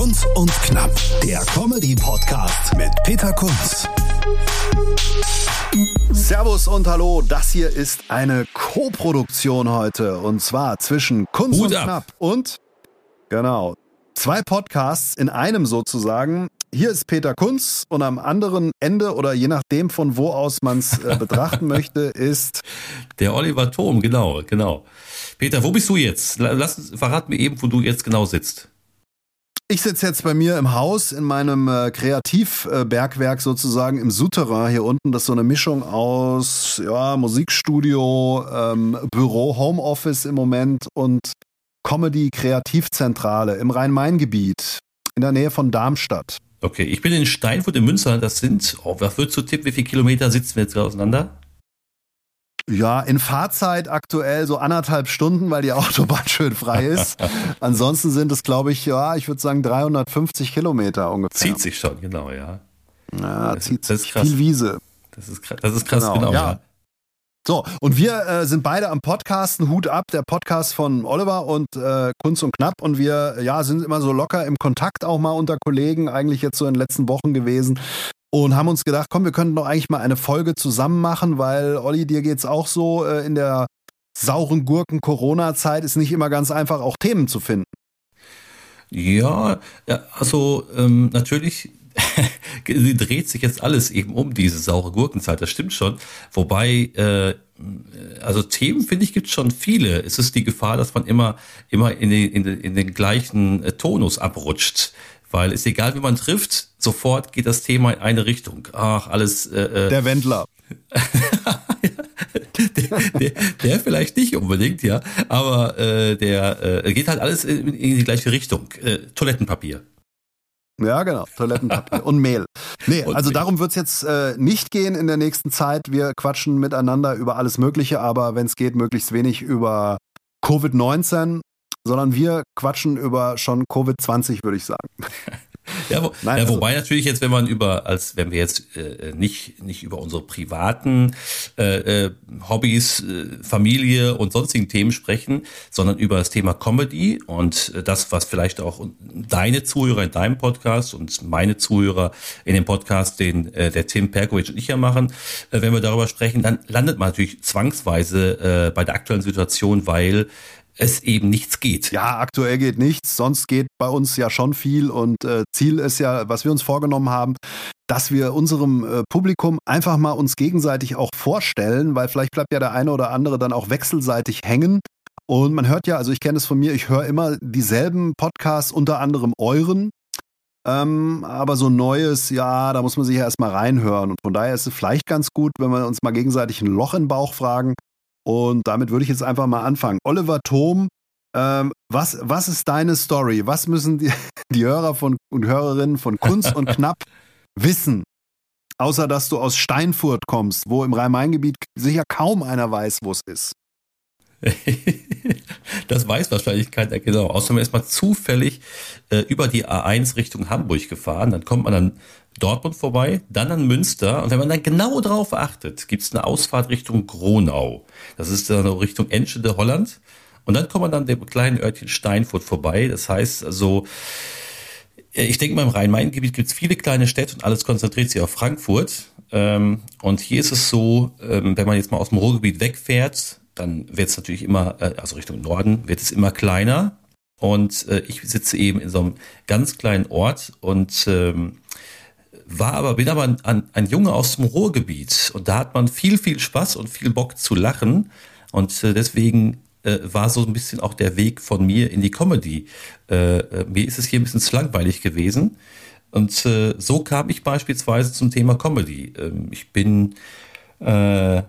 Kunst und Knapp, der Comedy-Podcast mit Peter Kunz. Servus und Hallo, das hier ist eine Co-Produktion heute und zwar zwischen Kunst Hut und ab. Knapp und genau zwei Podcasts in einem sozusagen. Hier ist Peter Kunz und am anderen Ende oder je nachdem von wo aus man es äh, betrachten möchte ist Der Oliver Thom, genau, genau. Peter, wo bist du jetzt? La- Lass, uns- verrat mir eben, wo du jetzt genau sitzt. Ich sitze jetzt bei mir im Haus in meinem äh, Kreativbergwerk sozusagen im Souterrain hier unten. Das ist so eine Mischung aus ja, Musikstudio, ähm, Büro, Homeoffice im Moment und Comedy-Kreativzentrale im Rhein-Main-Gebiet in der Nähe von Darmstadt. Okay, ich bin in Steinfurt in Münster. Das sind, oh, was würdest du tippen, wie viele Kilometer sitzen wir jetzt auseinander? Ja, in Fahrzeit aktuell so anderthalb Stunden, weil die Autobahn schön frei ist. Ansonsten sind es, glaube ich, ja, ich würde sagen 350 Kilometer ungefähr. Zieht sich schon, genau, ja. Ja, Das- zieht das sich. krass. Viel Wiese. Das ist krass, das ist krass Genau, genau, ja. ja. So, und wir äh, sind beide am Podcasten, Hut ab, der Podcast von Oliver und äh, Kunst und Knapp. Und wir ja, sind immer so locker im Kontakt auch mal unter Kollegen, eigentlich jetzt so in den letzten Wochen gewesen. Und haben uns gedacht, komm, wir könnten doch eigentlich mal eine Folge zusammen machen, weil Olli, dir geht's auch so äh, in der sauren Gurken Corona-Zeit ist nicht immer ganz einfach, auch Themen zu finden. Ja, ja also ähm, natürlich dreht sich jetzt alles eben um diese saure Gurkenzeit, das stimmt schon. Wobei, äh, also Themen, finde ich, gibt es schon viele. Es ist die Gefahr, dass man immer, immer in den, in den, in den gleichen äh, Tonus abrutscht. Weil es egal, wie man trifft, sofort geht das Thema in eine Richtung. Ach, alles äh, äh, Der Wendler. der, der vielleicht nicht unbedingt, ja, aber äh, der äh, geht halt alles in, in die gleiche Richtung. Äh, Toilettenpapier. Ja, genau. Toilettenpapier und Mehl. Nee, Und also Mehl. darum wird's jetzt äh, nicht gehen in der nächsten Zeit. Wir quatschen miteinander über alles Mögliche, aber wenn es geht, möglichst wenig über Covid-19, sondern wir quatschen über schon Covid-20, würde ich sagen. Ja, wo, Nein, ja also- wobei natürlich jetzt, wenn man über, als wenn wir jetzt äh, nicht nicht über unsere privaten äh, äh, Hobbys, äh, Familie und sonstigen Themen sprechen, sondern über das Thema Comedy und äh, das, was vielleicht auch deine Zuhörer in deinem Podcast und meine Zuhörer in dem Podcast, den äh, der Tim Perkovic und ich ja machen, äh, wenn wir darüber sprechen, dann landet man natürlich zwangsweise äh, bei der aktuellen Situation, weil es eben nichts geht. Ja, aktuell geht nichts, sonst geht bei uns ja schon viel und äh, Ziel ist ja, was wir uns vorgenommen haben, dass wir unserem äh, Publikum einfach mal uns gegenseitig auch vorstellen, weil vielleicht bleibt ja der eine oder andere dann auch wechselseitig hängen. Und man hört ja, also ich kenne es von mir, ich höre immer dieselben Podcasts, unter anderem euren. Ähm, aber so Neues, ja, da muss man sich ja erstmal reinhören. Und von daher ist es vielleicht ganz gut, wenn wir uns mal gegenseitig ein Loch in den Bauch fragen. Und damit würde ich jetzt einfach mal anfangen. Oliver Thom, ähm, was, was ist deine Story? Was müssen die, die Hörer von, und Hörerinnen von Kunst und Knapp wissen? Außer dass du aus Steinfurt kommst, wo im Rhein-Main-Gebiet sicher kaum einer weiß, wo es ist. das weiß wahrscheinlich keiner genau. Außer man ist mal zufällig äh, über die A1 Richtung Hamburg gefahren, dann kommt man an Dortmund vorbei, dann an Münster und wenn man dann genau drauf achtet, gibt es eine Ausfahrt Richtung Gronau. Das ist dann Richtung Enschede, Holland. Und dann kommt man dann dem kleinen Örtchen Steinfurt vorbei. Das heißt also, äh, ich denke mal, im Rhein-Main-Gebiet gibt es viele kleine Städte und alles konzentriert sich auf Frankfurt. Ähm, und hier ist es so, ähm, wenn man jetzt mal aus dem Ruhrgebiet wegfährt, dann wird es natürlich immer, äh, also Richtung Norden, wird es immer kleiner. Und äh, ich sitze eben in so einem ganz kleinen Ort und ähm, war aber, bin aber ein, ein Junge aus dem Ruhrgebiet und da hat man viel, viel Spaß und viel Bock zu lachen. Und äh, deswegen äh, war so ein bisschen auch der Weg von mir in die Comedy. Äh, äh, mir ist es hier ein bisschen zu langweilig gewesen. Und äh, so kam ich beispielsweise zum Thema Comedy. Ähm, ich bin äh,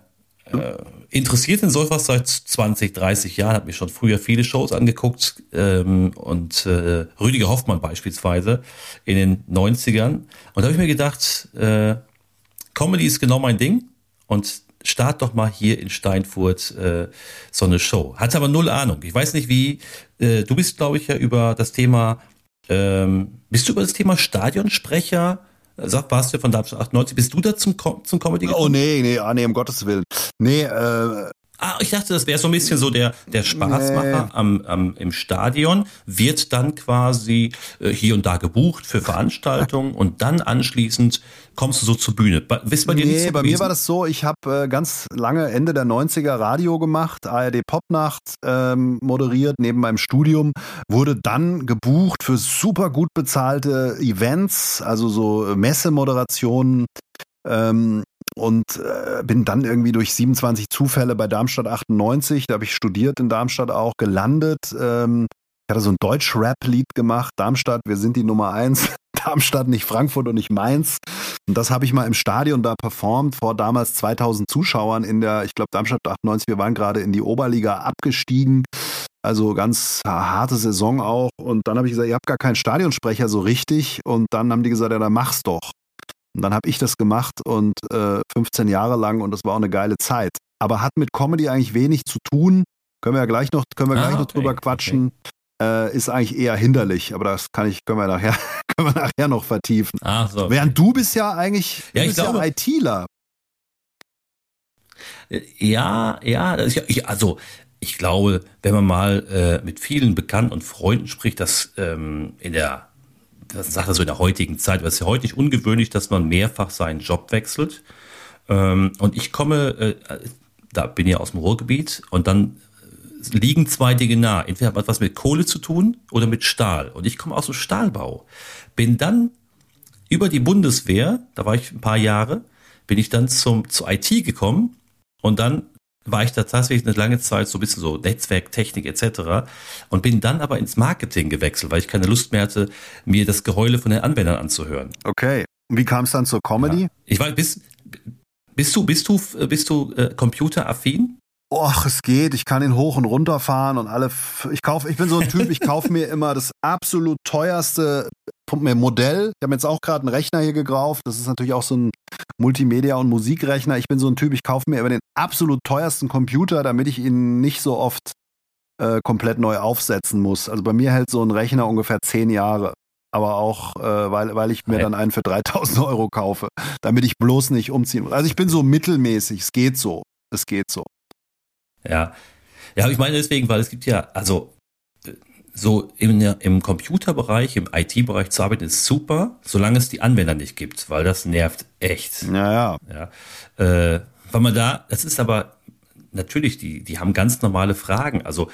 interessiert in sowas seit 20, 30 Jahren, habe mir schon früher viele Shows angeguckt ähm, und äh, Rüdiger Hoffmann beispielsweise in den 90ern. Und da habe ich mir gedacht, äh, Comedy ist genau mein Ding und start doch mal hier in Steinfurt äh, so eine Show. Hatte aber null Ahnung. Ich weiß nicht wie, äh, du bist glaube ich ja über das Thema, ähm, bist du über das Thema Stadionsprecher Sag, warst du von Darmstadt 98, bist du da zum, zum Comedy gekommen? Oh nee, nee, ah, nee, um Gottes Willen. Nee, äh, Ah, ich dachte, das wäre so ein bisschen so der, der Spaßmacher nee. am, am, im Stadion, wird dann quasi äh, hier und da gebucht für Veranstaltungen und dann anschließend kommst du so zur Bühne. Wisst bei dir nee, so bei gewesen? mir war das so, ich habe äh, ganz lange Ende der 90er Radio gemacht, ARD Popnacht ähm, moderiert neben meinem Studium, wurde dann gebucht für super gut bezahlte Events, also so Messemoderationen ähm, und äh, bin dann irgendwie durch 27 Zufälle bei Darmstadt 98, da habe ich studiert in Darmstadt auch, gelandet. Ähm, ich hatte so ein Deutsch-Rap-Lied gemacht, Darmstadt, wir sind die Nummer eins. Darmstadt, nicht Frankfurt und nicht Mainz. Und das habe ich mal im Stadion da performt vor damals 2000 Zuschauern in der, ich glaube Darmstadt 98, wir waren gerade in die Oberliga abgestiegen. Also ganz harte Saison auch. Und dann habe ich gesagt, ihr habt gar keinen Stadionsprecher so richtig. Und dann haben die gesagt, ja, dann mach's doch. Und dann habe ich das gemacht und äh, 15 Jahre lang und das war auch eine geile Zeit. Aber hat mit Comedy eigentlich wenig zu tun. Können wir ja gleich noch, können wir ah, gleich noch okay, drüber quatschen. Okay. Äh, ist eigentlich eher hinderlich, aber das kann ich, können wir nachher, können wir nachher noch vertiefen. Ah, so. Während du bist ja eigentlich, ja, ich glaube, ja ITler. Ja, ja, ich, also ich glaube, wenn man mal äh, mit vielen Bekannten und Freunden spricht, dass ähm, in der das sagt er so in der heutigen Zeit, es ist ja heute nicht ungewöhnlich, dass man mehrfach seinen Job wechselt. Ähm, und ich komme, äh, da bin ich aus dem Ruhrgebiet und dann liegen zwei Dinge nah. Entweder hat man was mit Kohle zu tun oder mit Stahl. Und ich komme aus dem Stahlbau. Bin dann über die Bundeswehr, da war ich ein paar Jahre, bin ich dann zum, zur IT gekommen und dann war ich da tatsächlich eine lange Zeit so ein bisschen so Netzwerk, Technik etc. und bin dann aber ins Marketing gewechselt, weil ich keine Lust mehr hatte, mir das Geheule von den Anwendern anzuhören. Okay. Und wie kam es dann zur Comedy? Ja. Ich weiß, bist, bist du, bist du, bist du äh, computeraffin? Och, es geht. Ich kann ihn hoch und runter fahren und alle. Ich kaufe, ich bin so ein Typ, ich kaufe mir immer das absolut teuerste Modell. Ich habe jetzt auch gerade einen Rechner hier gekauft. Das ist natürlich auch so ein Multimedia- und Musikrechner. Ich bin so ein Typ, ich kaufe mir immer den absolut teuersten Computer, damit ich ihn nicht so oft äh, komplett neu aufsetzen muss. Also bei mir hält so ein Rechner ungefähr zehn Jahre. Aber auch, äh, weil, weil ich mir dann einen für 3000 Euro kaufe, damit ich bloß nicht umziehen muss. Also ich bin so mittelmäßig. Es geht so. Es geht so. Ja. Ja, ich meine deswegen, weil es gibt ja, also so im, im Computerbereich, im IT-Bereich zu arbeiten, ist super, solange es die Anwender nicht gibt, weil das nervt echt. Ja, ja. ja äh, weil man da, das ist aber natürlich, die, die haben ganz normale Fragen. Also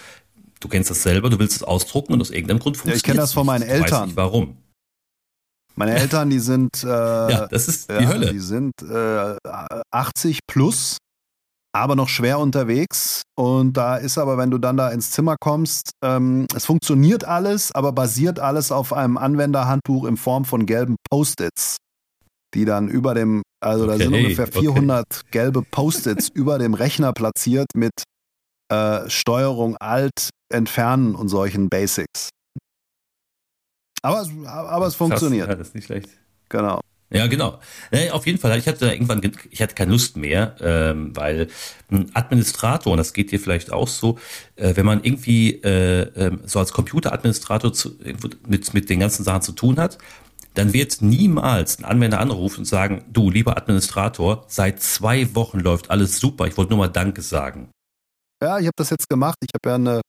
du kennst das selber, du willst es ausdrucken und aus irgendeinem Grund funktioniert es. Ja, ich kenne das von meinen nicht. Eltern. Weiß nicht warum. Meine Eltern, die sind, äh, ja, das ist die ja, Hölle. Die sind äh, 80 plus aber noch schwer unterwegs. Und da ist aber, wenn du dann da ins Zimmer kommst, ähm, es funktioniert alles, aber basiert alles auf einem Anwenderhandbuch in Form von gelben Post-its, die dann über dem, also okay, da sind ungefähr 400 okay. gelbe Post-its über dem Rechner platziert mit äh, Steuerung Alt, Entfernen und solchen Basics. Aber, aber es funktioniert. Ja, das ist nicht schlecht. Genau. Ja, genau. Ja, auf jeden Fall. Ich hatte irgendwann, ich hatte keine Lust mehr, ähm, weil ein Administrator, und das geht dir vielleicht auch so, äh, wenn man irgendwie äh, äh, so als Computeradministrator zu, mit, mit den ganzen Sachen zu tun hat, dann wird niemals ein Anwender anrufen und sagen, du, lieber Administrator, seit zwei Wochen läuft alles super, ich wollte nur mal Danke sagen. Ja, ich habe das jetzt gemacht. Ich habe ja eine,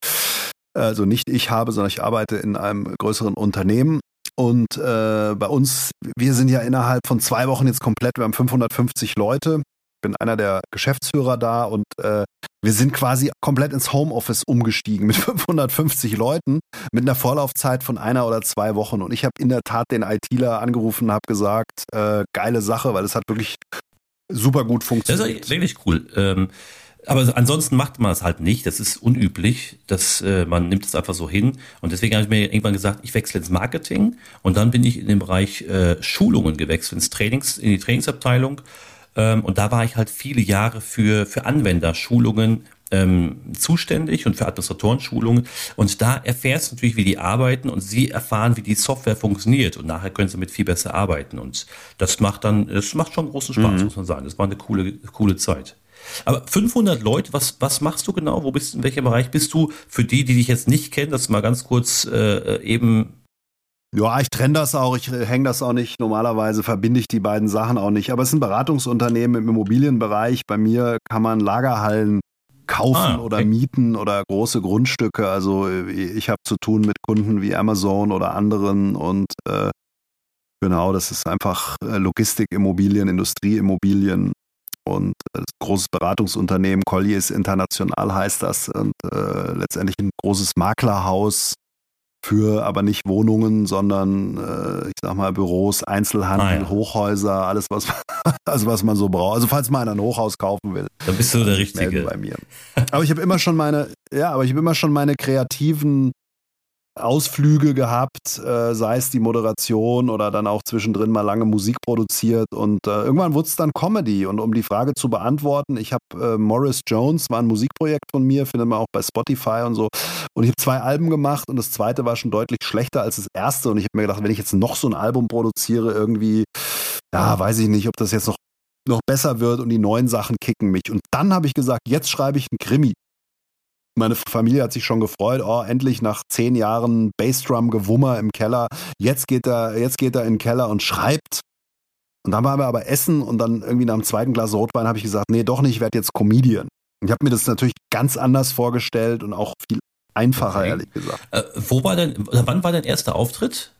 also nicht ich habe, sondern ich arbeite in einem größeren Unternehmen und äh, bei uns, wir sind ja innerhalb von zwei Wochen jetzt komplett, wir haben 550 Leute. Ich bin einer der Geschäftsführer da und äh, wir sind quasi komplett ins Homeoffice umgestiegen mit 550 Leuten mit einer Vorlaufzeit von einer oder zwei Wochen. Und ich habe in der Tat den ITler angerufen und habe gesagt, äh, geile Sache, weil es hat wirklich super gut funktioniert. Das ist wirklich cool. Ähm aber ansonsten macht man es halt nicht. Das ist unüblich. dass äh, man nimmt es einfach so hin. Und deswegen habe ich mir irgendwann gesagt, ich wechsle ins Marketing. Und dann bin ich in den Bereich äh, Schulungen gewechselt, ins Trainings, in die Trainingsabteilung. Ähm, und da war ich halt viele Jahre für, für Anwenderschulungen ähm, zuständig und für Administratorenschulungen. Und da erfährst du natürlich, wie die arbeiten und sie erfahren, wie die Software funktioniert. Und nachher können sie mit viel besser arbeiten. Und das macht dann, es macht schon großen Spaß, mhm. muss man sagen. Das war eine coole, coole Zeit. Aber 500 Leute, was, was machst du genau? Wo bist du, in welchem Bereich bist du? Für die, die dich jetzt nicht kennen, das mal ganz kurz äh, eben ja, ich trenne das auch, ich hänge das auch nicht. Normalerweise verbinde ich die beiden Sachen auch nicht. Aber es ist ein Beratungsunternehmen im Immobilienbereich. Bei mir kann man Lagerhallen kaufen ah, okay. oder mieten oder große Grundstücke. Also ich habe zu tun mit Kunden wie Amazon oder anderen und äh, genau, das ist einfach äh, Logistikimmobilien, Industrieimmobilien und äh, großes Beratungsunternehmen. Colliers International heißt das und äh, letztendlich ein großes Maklerhaus für aber nicht Wohnungen, sondern äh, ich sag mal Büros, Einzelhandel, ah, ja. Hochhäuser, alles was also was man so braucht. Also falls mal einer ein Hochhaus kaufen will, dann bist du der Richtige bei mir. Aber ich habe immer schon meine, ja, aber ich habe immer schon meine kreativen Ausflüge gehabt, äh, sei es die Moderation oder dann auch zwischendrin mal lange Musik produziert und äh, irgendwann wurde es dann Comedy und um die Frage zu beantworten, ich habe äh, Morris Jones, war ein Musikprojekt von mir, findet man auch bei Spotify und so und ich habe zwei Alben gemacht und das zweite war schon deutlich schlechter als das erste und ich habe mir gedacht, wenn ich jetzt noch so ein Album produziere, irgendwie, ja, weiß ich nicht, ob das jetzt noch noch besser wird und die neuen Sachen kicken mich. Und dann habe ich gesagt, jetzt schreibe ich einen Krimi. Meine Familie hat sich schon gefreut, oh, endlich nach zehn Jahren Bassdrum-Gewummer im Keller. Jetzt geht er, jetzt geht er in den Keller und schreibt. Und dann waren wir aber essen und dann irgendwie nach dem zweiten Glas Rotwein habe ich gesagt, nee, doch nicht, ich werde jetzt Comedian. Ich habe mir das natürlich ganz anders vorgestellt und auch viel einfacher, okay. ehrlich gesagt. Äh, wo war denn, wann war dein erster Auftritt?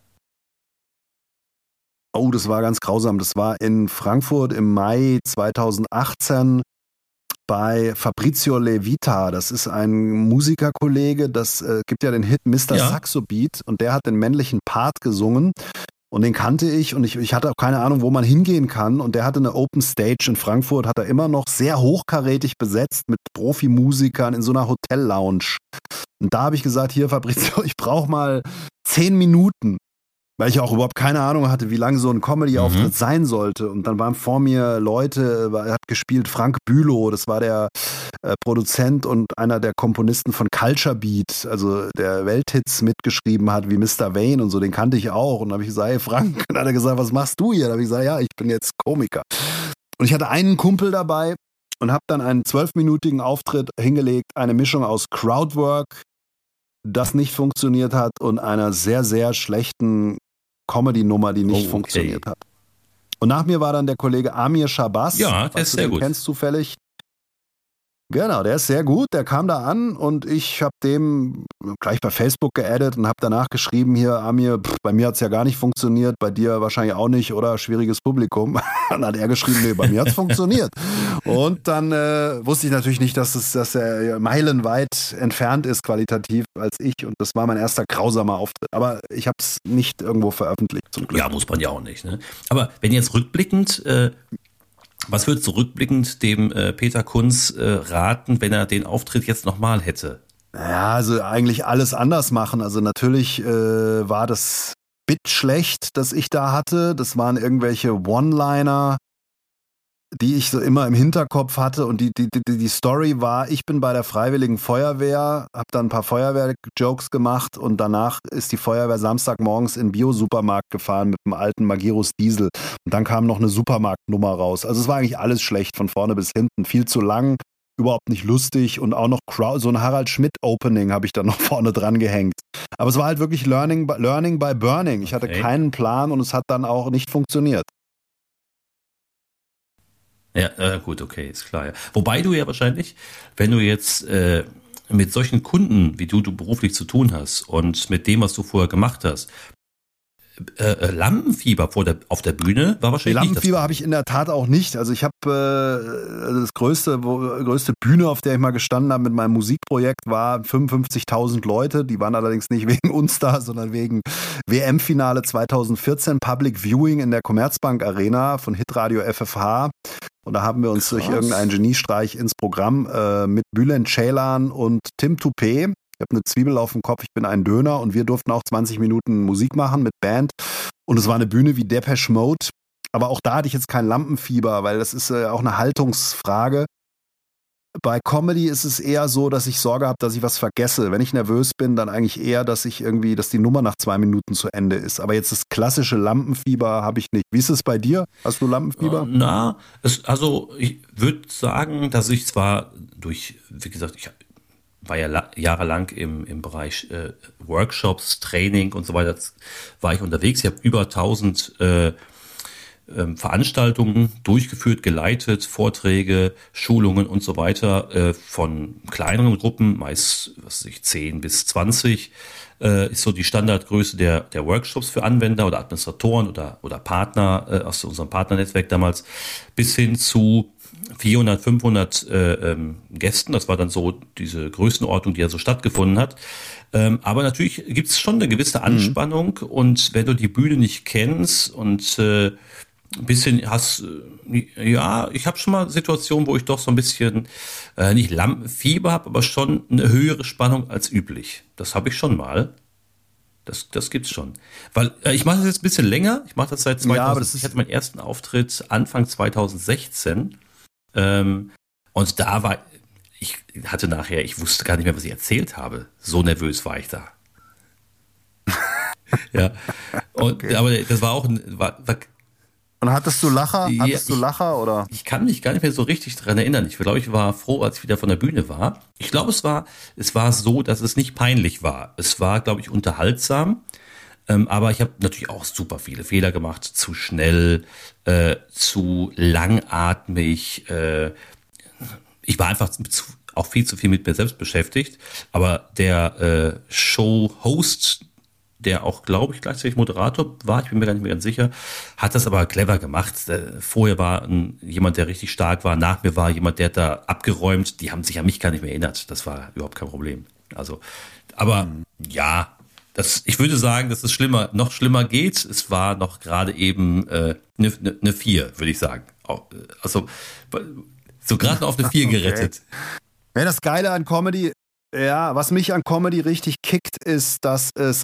Oh, das war ganz grausam. Das war in Frankfurt im Mai 2018 bei Fabrizio Levita. Das ist ein Musikerkollege, das äh, gibt ja den Hit Mr. Ja. Saxo Beat und der hat den männlichen Part gesungen. Und den kannte ich und ich, ich hatte auch keine Ahnung, wo man hingehen kann. Und der hatte eine Open Stage in Frankfurt, hat er immer noch sehr hochkarätig besetzt mit Profimusikern in so einer Hotel-Lounge. Und da habe ich gesagt, hier Fabrizio, ich brauche mal zehn Minuten weil ich auch überhaupt keine Ahnung hatte, wie lange so ein Comedy-Auftritt mhm. sein sollte. Und dann waren vor mir Leute, er hat gespielt Frank Bülow, das war der äh, Produzent und einer der Komponisten von Culture Beat, also der Welthits mitgeschrieben hat, wie Mr. Wayne und so, den kannte ich auch. Und dann habe ich gesagt, hey Frank, und dann hat er gesagt, was machst du hier? Dann habe ich gesagt, ja, ich bin jetzt Komiker. Und ich hatte einen Kumpel dabei und habe dann einen zwölfminütigen Auftritt hingelegt, eine Mischung aus Crowdwork, das nicht funktioniert hat und einer sehr, sehr schlechten Comedy-Nummer, die nicht oh, okay. funktioniert hat. Und nach mir war dann der Kollege Amir Shabazz. Ja, der ist sehr gut. Kennst zufällig? Genau, der ist sehr gut. Der kam da an und ich habe dem gleich bei Facebook geaddet und habe danach geschrieben, hier, Amir, pff, bei mir hat es ja gar nicht funktioniert, bei dir wahrscheinlich auch nicht, oder? Schwieriges Publikum. dann hat er geschrieben, nee, bei mir hat es funktioniert. Und dann äh, wusste ich natürlich nicht, dass, es, dass er meilenweit entfernt ist qualitativ als ich. Und das war mein erster grausamer Auftritt. Aber ich habe es nicht irgendwo veröffentlicht, zum Glück. Ja, muss man ja auch nicht. Ne? Aber wenn jetzt rückblickend äh, was würdest du rückblickend dem äh, Peter Kunz äh, raten, wenn er den Auftritt jetzt nochmal hätte? Ja, also eigentlich alles anders machen. Also natürlich äh, war das Bit schlecht, das ich da hatte. Das waren irgendwelche One-Liner, die ich so immer im Hinterkopf hatte. Und die, die, die, die Story war, ich bin bei der Freiwilligen Feuerwehr, habe dann ein paar Feuerwehr-Jokes gemacht und danach ist die Feuerwehr Samstagmorgens in den Bio-Supermarkt gefahren mit einem alten Magirus Diesel. Und dann kam noch eine Supermarktnummer raus. Also es war eigentlich alles schlecht, von vorne bis hinten. Viel zu lang, überhaupt nicht lustig und auch noch Crowd, so ein Harald Schmidt-Opening habe ich dann noch vorne dran gehängt. Aber es war halt wirklich Learning by, Learning by Burning. Ich hatte okay. keinen Plan und es hat dann auch nicht funktioniert. Ja, äh, gut, okay, ist klar. Ja. Wobei du ja wahrscheinlich, wenn du jetzt äh, mit solchen Kunden, wie du, du beruflich zu tun hast und mit dem, was du vorher gemacht hast, äh, äh, Lampenfieber vor der, auf der Bühne war wahrscheinlich. Lampenfieber habe ich in der Tat auch nicht. Also ich habe äh, also das größte, wo, größte Bühne, auf der ich mal gestanden habe mit meinem Musikprojekt, war 55.000 Leute. Die waren allerdings nicht wegen uns da, sondern wegen WM-Finale 2014, Public Viewing in der Commerzbank Arena von Hitradio FFH. Und da haben wir uns Krass. durch irgendeinen Geniestreich ins Programm äh, mit Bülent Ceylan und Tim Toupé ich habe eine Zwiebel auf dem Kopf, ich bin ein Döner und wir durften auch 20 Minuten Musik machen mit Band. Und es war eine Bühne wie Depeche Mode aber auch da hatte ich jetzt kein Lampenfieber, weil das ist äh, auch eine Haltungsfrage. Bei Comedy ist es eher so, dass ich Sorge habe, dass ich was vergesse. Wenn ich nervös bin, dann eigentlich eher, dass ich irgendwie, dass die Nummer nach zwei Minuten zu Ende ist. Aber jetzt das klassische Lampenfieber habe ich nicht. Wie ist es bei dir? Hast du Lampenfieber? Na, es, also ich würde sagen, dass ich zwar durch, wie gesagt, ich war ja jahrelang im, im Bereich äh, Workshops, Training und so weiter, war ich unterwegs. Ich habe über 1000 äh, Veranstaltungen durchgeführt, geleitet, Vorträge, Schulungen und so weiter äh, von kleineren Gruppen, meist was weiß ich, 10 bis 20 äh, ist so die Standardgröße der, der Workshops für Anwender oder Administratoren oder, oder Partner äh, aus unserem Partnernetzwerk damals, bis hin zu 400, 500 äh, ähm, Gästen. Das war dann so diese Größenordnung, die ja so stattgefunden hat. Ähm, aber natürlich gibt es schon eine gewisse mhm. Anspannung mhm. und wenn du die Bühne nicht kennst und äh, ein bisschen hast, äh, ja, ich habe schon mal Situationen, wo ich doch so ein bisschen äh, nicht Lampenfieber habe, aber schon eine höhere Spannung als üblich. Das habe ich schon mal. Das, das gibt's schon. Weil äh, ich mache das jetzt ein bisschen länger. Ich mache das seit 2000. Ja, aber das ich hatte meinen ersten Auftritt Anfang 2016. Ähm, und da war, ich hatte nachher, ich wusste gar nicht mehr, was ich erzählt habe. So nervös war ich da. ja. Und, okay. Aber das war auch ein, war, war und hattest du Lacher? Hattest ja, du Lacher oder? Ich kann mich gar nicht mehr so richtig dran erinnern. Ich glaube, ich war froh, als ich wieder von der Bühne war. Ich glaube, es war, es war so, dass es nicht peinlich war. Es war, glaube ich, unterhaltsam. Ähm, aber ich habe natürlich auch super viele Fehler gemacht. Zu schnell, äh, zu langatmig. Äh, ich war einfach zu, auch viel zu viel mit mir selbst beschäftigt. Aber der äh, Show-Host, der auch, glaube ich, gleichzeitig Moderator war, ich bin mir gar nicht mehr ganz sicher, hat das aber clever gemacht. Äh, vorher war ein, jemand, der richtig stark war, nach mir war jemand, der hat da abgeräumt, die haben sich an mich gar nicht mehr erinnert. Das war überhaupt kein Problem. Also, aber mhm. ja, das, ich würde sagen, dass es schlimmer, noch schlimmer geht. Es war noch gerade eben äh, eine äh, ne, ne Vier, würde ich sagen. Also so gerade auf eine Vier okay. gerettet. Ja, das Geile an Comedy, ja, was mich an Comedy richtig kickt, ist, dass es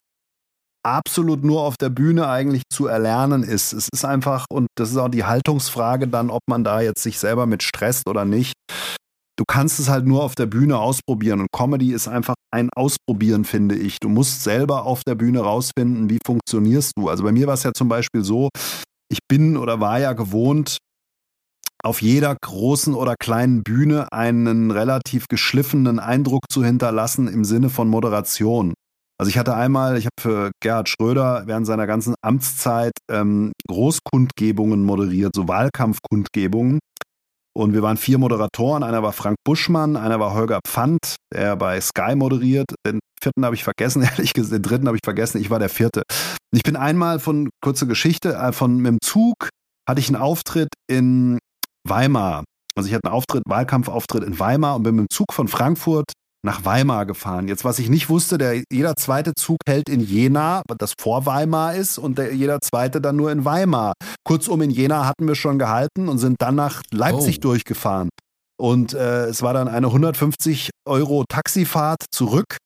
absolut nur auf der Bühne eigentlich zu erlernen ist. Es ist einfach, und das ist auch die Haltungsfrage dann, ob man da jetzt sich selber mit stresst oder nicht. Du kannst es halt nur auf der Bühne ausprobieren und Comedy ist einfach ein Ausprobieren, finde ich. Du musst selber auf der Bühne rausfinden, wie funktionierst du. Also bei mir war es ja zum Beispiel so, ich bin oder war ja gewohnt, auf jeder großen oder kleinen Bühne einen relativ geschliffenen Eindruck zu hinterlassen im Sinne von Moderation. Also ich hatte einmal, ich habe für Gerhard Schröder während seiner ganzen Amtszeit ähm, Großkundgebungen moderiert, so Wahlkampfkundgebungen. Und wir waren vier Moderatoren. Einer war Frank Buschmann, einer war Holger Pfand, der bei Sky moderiert. Den vierten habe ich vergessen, ehrlich gesagt, den dritten habe ich vergessen. Ich war der vierte. Ich bin einmal von, kurze Geschichte, äh, von mit dem Zug hatte ich einen Auftritt in Weimar. Also ich hatte einen Auftritt, Wahlkampfauftritt in Weimar und bin mit dem Zug von Frankfurt nach Weimar gefahren. Jetzt, was ich nicht wusste, der, jeder zweite Zug hält in Jena, das vor Weimar ist, und der, jeder zweite dann nur in Weimar. Kurzum, in Jena hatten wir schon gehalten und sind dann nach Leipzig oh. durchgefahren. Und äh, es war dann eine 150 Euro Taxifahrt zurück.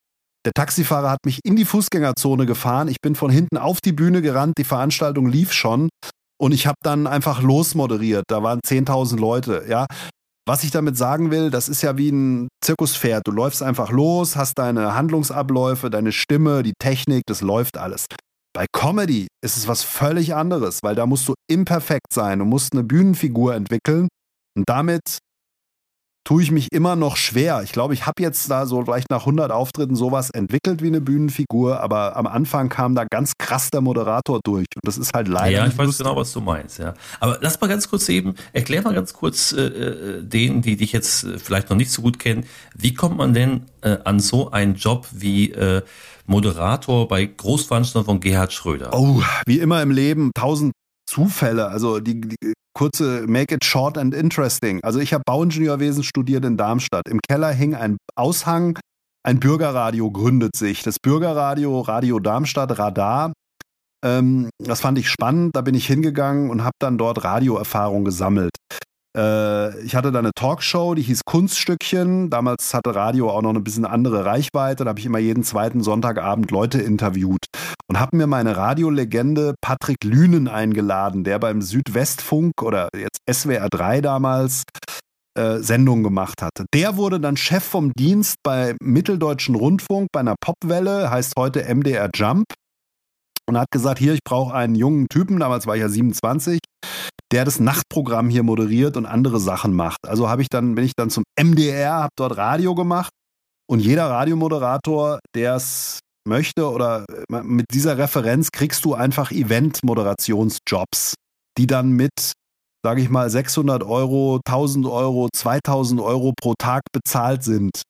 Der Taxifahrer hat mich in die Fußgängerzone gefahren. Ich bin von hinten auf die Bühne gerannt. Die Veranstaltung lief schon. Und ich habe dann einfach losmoderiert. Da waren 10.000 Leute. Ja, was ich damit sagen will, das ist ja wie ein Zirkuspferd. Du läufst einfach los, hast deine Handlungsabläufe, deine Stimme, die Technik, das läuft alles. Bei Comedy ist es was völlig anderes, weil da musst du imperfekt sein. Du musst eine Bühnenfigur entwickeln und damit tue ich mich immer noch schwer. Ich glaube, ich habe jetzt da so vielleicht nach 100 Auftritten sowas entwickelt wie eine Bühnenfigur, aber am Anfang kam da ganz krass der Moderator durch und das ist halt leider. Ja, ich weiß lustig. genau, was du meinst, ja. Aber lass mal ganz kurz eben, erklär mal ganz kurz äh, äh, denen, die dich jetzt äh, vielleicht noch nicht so gut kennen, wie kommt man denn äh, an so einen Job wie äh, Moderator bei Großveranstaltungen von Gerhard Schröder? Oh, wie immer im Leben, tausend Zufälle. Also die, die, kurze Make it short and interesting. Also ich habe Bauingenieurwesen studiert in Darmstadt. Im Keller hing ein Aushang, ein Bürgerradio gründet sich. Das Bürgerradio, Radio Darmstadt, Radar. Ähm, das fand ich spannend. Da bin ich hingegangen und habe dann dort Radioerfahrung gesammelt. Äh, ich hatte da eine Talkshow, die hieß Kunststückchen. Damals hatte Radio auch noch ein bisschen andere Reichweite. Da habe ich immer jeden zweiten Sonntagabend Leute interviewt und habe mir meine Radiolegende Patrick Lünen eingeladen, der beim Südwestfunk oder jetzt SWR 3 damals äh, Sendung gemacht hatte. Der wurde dann Chef vom Dienst bei Mitteldeutschen Rundfunk bei einer Popwelle, heißt heute MDR Jump und hat gesagt, hier, ich brauche einen jungen Typen, damals war ich ja 27, der das Nachtprogramm hier moderiert und andere Sachen macht. Also habe ich dann, bin ich dann zum MDR, habe dort Radio gemacht und jeder Radiomoderator, der es möchte oder äh, mit dieser Referenz kriegst du einfach Event-Moderationsjobs, die dann mit sage ich mal, 600 Euro, 1000 Euro, 2000 Euro pro Tag bezahlt sind.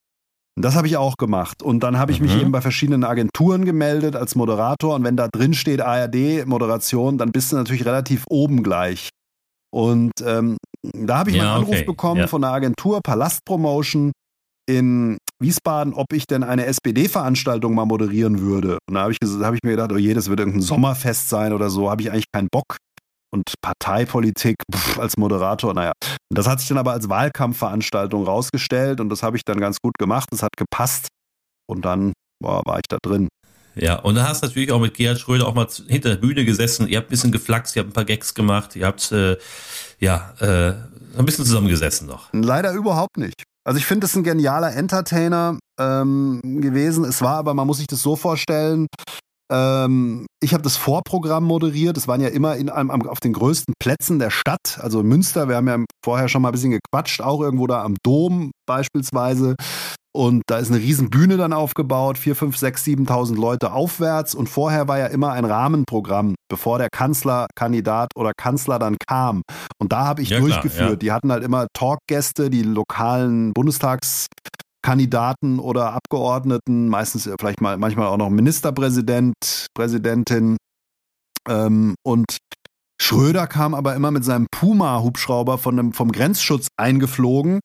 Und das habe ich auch gemacht. Und dann habe ich mich mhm. eben bei verschiedenen Agenturen gemeldet als Moderator. Und wenn da drin steht ARD-Moderation, dann bist du natürlich relativ oben gleich. Und ähm, da habe ich ja, mal einen Anruf okay. bekommen ja. von der Agentur Palast Promotion in Wiesbaden, ob ich denn eine SPD-Veranstaltung mal moderieren würde. Und da habe ich, hab ich mir gedacht, oh je, das wird irgendein Sommerfest sein oder so, habe ich eigentlich keinen Bock und Parteipolitik pff, als Moderator, naja. Das hat sich dann aber als Wahlkampfveranstaltung rausgestellt und das habe ich dann ganz gut gemacht. Das hat gepasst und dann boah, war ich da drin. Ja, und da hast du natürlich auch mit Gerhard Schröder auch mal hinter der Bühne gesessen. Ihr habt ein bisschen geflaxt, ihr habt ein paar Gags gemacht, ihr habt äh, ja äh, ein bisschen zusammengesessen noch. Leider überhaupt nicht. Also ich finde es ein genialer Entertainer ähm, gewesen. Es war aber, man muss sich das so vorstellen, ähm, ich habe das Vorprogramm moderiert. Es waren ja immer in einem, auf den größten Plätzen der Stadt, also Münster. Wir haben ja vorher schon mal ein bisschen gequatscht, auch irgendwo da am Dom beispielsweise. Und da ist eine riesen Bühne dann aufgebaut, 4, 5, 6, 7.000 Leute aufwärts. Und vorher war ja immer ein Rahmenprogramm, bevor der Kanzlerkandidat oder Kanzler dann kam. Und da habe ich ja, durchgeführt. Klar, ja. Die hatten halt immer Talkgäste, die lokalen Bundestags Kandidaten oder Abgeordneten, meistens vielleicht mal manchmal auch noch Ministerpräsident, Präsidentin. Ähm, und Schröder kam aber immer mit seinem Puma-Hubschrauber von vom Grenzschutz eingeflogen,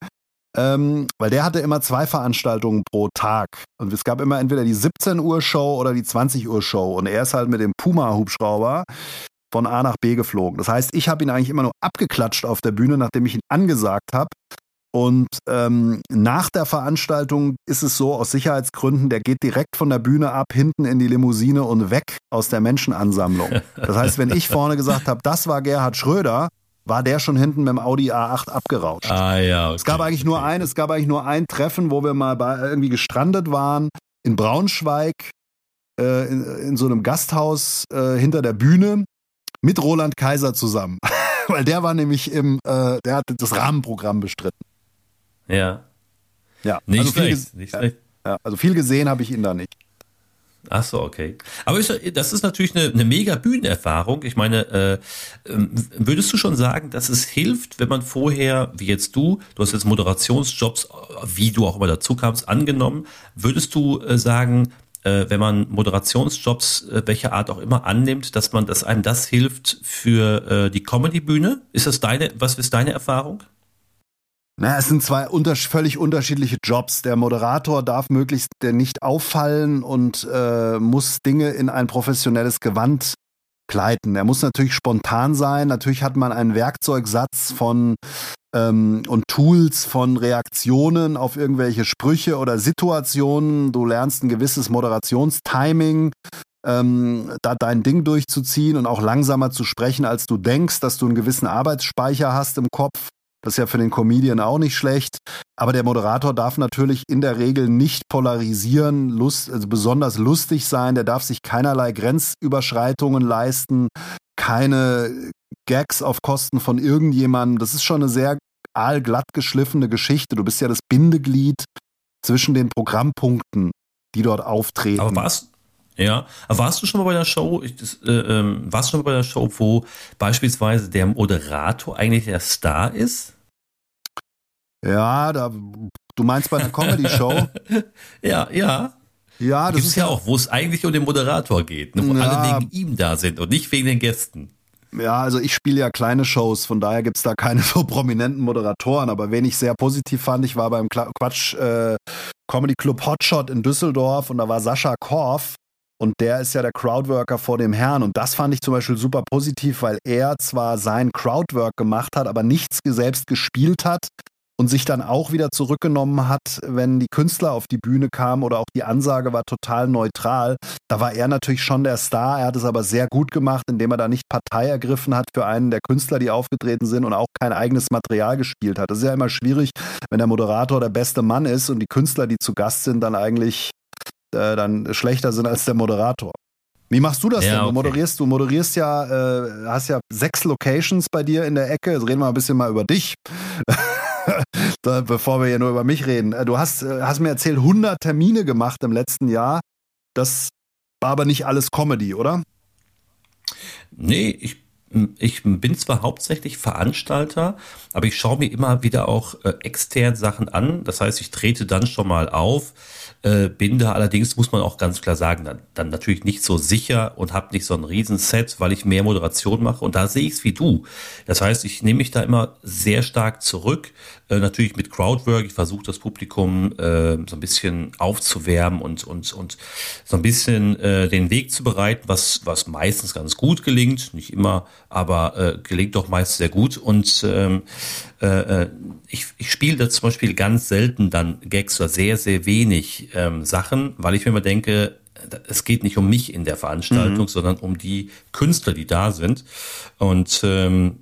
ähm, weil der hatte immer zwei Veranstaltungen pro Tag. Und es gab immer entweder die 17 Uhr Show oder die 20 Uhr Show. Und er ist halt mit dem Puma-Hubschrauber von A nach B geflogen. Das heißt, ich habe ihn eigentlich immer nur abgeklatscht auf der Bühne, nachdem ich ihn angesagt habe. Und ähm, nach der Veranstaltung ist es so, aus Sicherheitsgründen, der geht direkt von der Bühne ab, hinten in die Limousine und weg aus der Menschenansammlung. Das heißt, wenn ich vorne gesagt habe, das war Gerhard Schröder, war der schon hinten mit dem Audi A8 abgerauscht. Ah ja. Okay. Es gab eigentlich nur ein, es gab eigentlich nur ein Treffen, wo wir mal bei, irgendwie gestrandet waren in Braunschweig äh, in, in, so einem Gasthaus äh, hinter der Bühne mit Roland Kaiser zusammen, weil der war nämlich im, äh, der hat das Rahmenprogramm bestritten. Ja. Ja, nicht also schlecht. Nicht schlecht. Ja, also viel gesehen habe ich ihn da nicht. Ach so, okay. Aber das ist natürlich eine, eine mega Bühnenerfahrung. Ich meine, äh, ähm, würdest du schon sagen, dass es hilft, wenn man vorher, wie jetzt du, du hast jetzt Moderationsjobs, wie du auch immer dazu kamst, angenommen, würdest du äh, sagen, äh, wenn man Moderationsjobs, äh, welcher Art auch immer, annimmt, dass man, dass einem das hilft für äh, die Comedy-Bühne? Ist das deine, was ist deine Erfahrung? Naja, es sind zwei unter völlig unterschiedliche Jobs. Der Moderator darf möglichst nicht auffallen und äh, muss Dinge in ein professionelles Gewand gleiten. Er muss natürlich spontan sein. Natürlich hat man einen Werkzeugsatz von ähm, und Tools von Reaktionen auf irgendwelche Sprüche oder Situationen. Du lernst ein gewisses Moderationstiming, ähm, da dein Ding durchzuziehen und auch langsamer zu sprechen, als du denkst, dass du einen gewissen Arbeitsspeicher hast im Kopf. Das ist ja für den Comedian auch nicht schlecht. Aber der Moderator darf natürlich in der Regel nicht polarisieren, lust, also besonders lustig sein. Der darf sich keinerlei Grenzüberschreitungen leisten, keine Gags auf Kosten von irgendjemandem. Das ist schon eine sehr aalglatt geschliffene Geschichte. Du bist ja das Bindeglied zwischen den Programmpunkten, die dort auftreten. Aber was? Ja, aber warst du schon mal bei der Show, ich, das, äh, ähm, warst du schon mal bei der Show, wo beispielsweise der Moderator eigentlich der Star ist? Ja, da, du meinst bei einer Comedy-Show? ja, ja. Ja, das ist ja auch, wo es eigentlich um den Moderator geht, ne, wo ja, alle wegen ihm da sind und nicht wegen den Gästen. Ja, also ich spiele ja kleine Shows, von daher gibt's da keine so prominenten Moderatoren. Aber wen ich sehr positiv fand, ich war beim Quatsch äh, Comedy Club Hotshot in Düsseldorf und da war Sascha Korf Und der ist ja der Crowdworker vor dem Herrn. Und das fand ich zum Beispiel super positiv, weil er zwar sein Crowdwork gemacht hat, aber nichts selbst gespielt hat, und sich dann auch wieder zurückgenommen hat, wenn die Künstler auf die Bühne kamen oder auch die Ansage war total neutral. Da war er natürlich schon der Star. Er hat es aber sehr gut gemacht, indem er da nicht Partei ergriffen hat für einen der Künstler, die aufgetreten sind und auch kein eigenes Material gespielt hat. Das ist ja immer schwierig, wenn der Moderator der beste Mann ist und die Künstler, die zu Gast sind, dann eigentlich äh, dann schlechter sind als der Moderator. Wie machst du das ja, denn? Du okay. moderierst, du moderierst ja, äh, hast ja sechs Locations bei dir in der Ecke. Jetzt reden wir ein bisschen mal über dich. bevor wir hier nur über mich reden. Äh, du hast, äh, hast mir erzählt, 100 Termine gemacht im letzten Jahr. Das war aber nicht alles Comedy, oder? Nee, ich ich bin zwar hauptsächlich Veranstalter, aber ich schaue mir immer wieder auch äh, extern Sachen an. Das heißt, ich trete dann schon mal auf, äh, bin da allerdings, muss man auch ganz klar sagen, dann, dann natürlich nicht so sicher und habe nicht so ein Riesenset, weil ich mehr Moderation mache. Und da sehe ich es wie du. Das heißt, ich nehme mich da immer sehr stark zurück. Äh, natürlich mit Crowdwork. Ich versuche das Publikum äh, so ein bisschen aufzuwärmen und, und, und so ein bisschen äh, den Weg zu bereiten, was, was meistens ganz gut gelingt. Nicht immer, aber äh, gelingt doch meist sehr gut. Und ähm, äh, äh ich, ich spiele da zum Beispiel ganz selten dann Gags oder sehr, sehr wenig ähm, Sachen, weil ich mir immer denke, es geht nicht um mich in der Veranstaltung, mhm. sondern um die Künstler, die da sind. Und, ähm,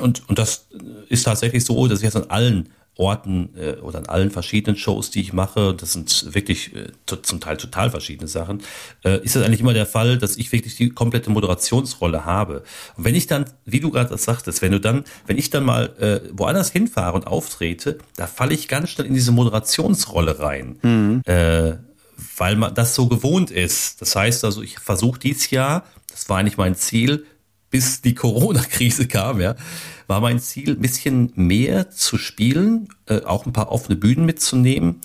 und, und das ist tatsächlich so, dass ich jetzt an allen Orten äh, oder an allen verschiedenen Shows, die ich mache, das sind wirklich äh, zum Teil total verschiedene Sachen, äh, ist das eigentlich immer der Fall, dass ich wirklich die komplette Moderationsrolle habe. Und wenn ich dann, wie du gerade sagtest, wenn du dann, wenn ich dann mal äh, woanders hinfahre und auftrete, da falle ich ganz schnell in diese Moderationsrolle rein. Mhm. Äh, weil man das so gewohnt ist. Das heißt also, ich versuche dieses Jahr, das war eigentlich mein Ziel, bis die Corona-Krise kam, ja, war mein Ziel, ein bisschen mehr zu spielen, äh, auch ein paar offene Bühnen mitzunehmen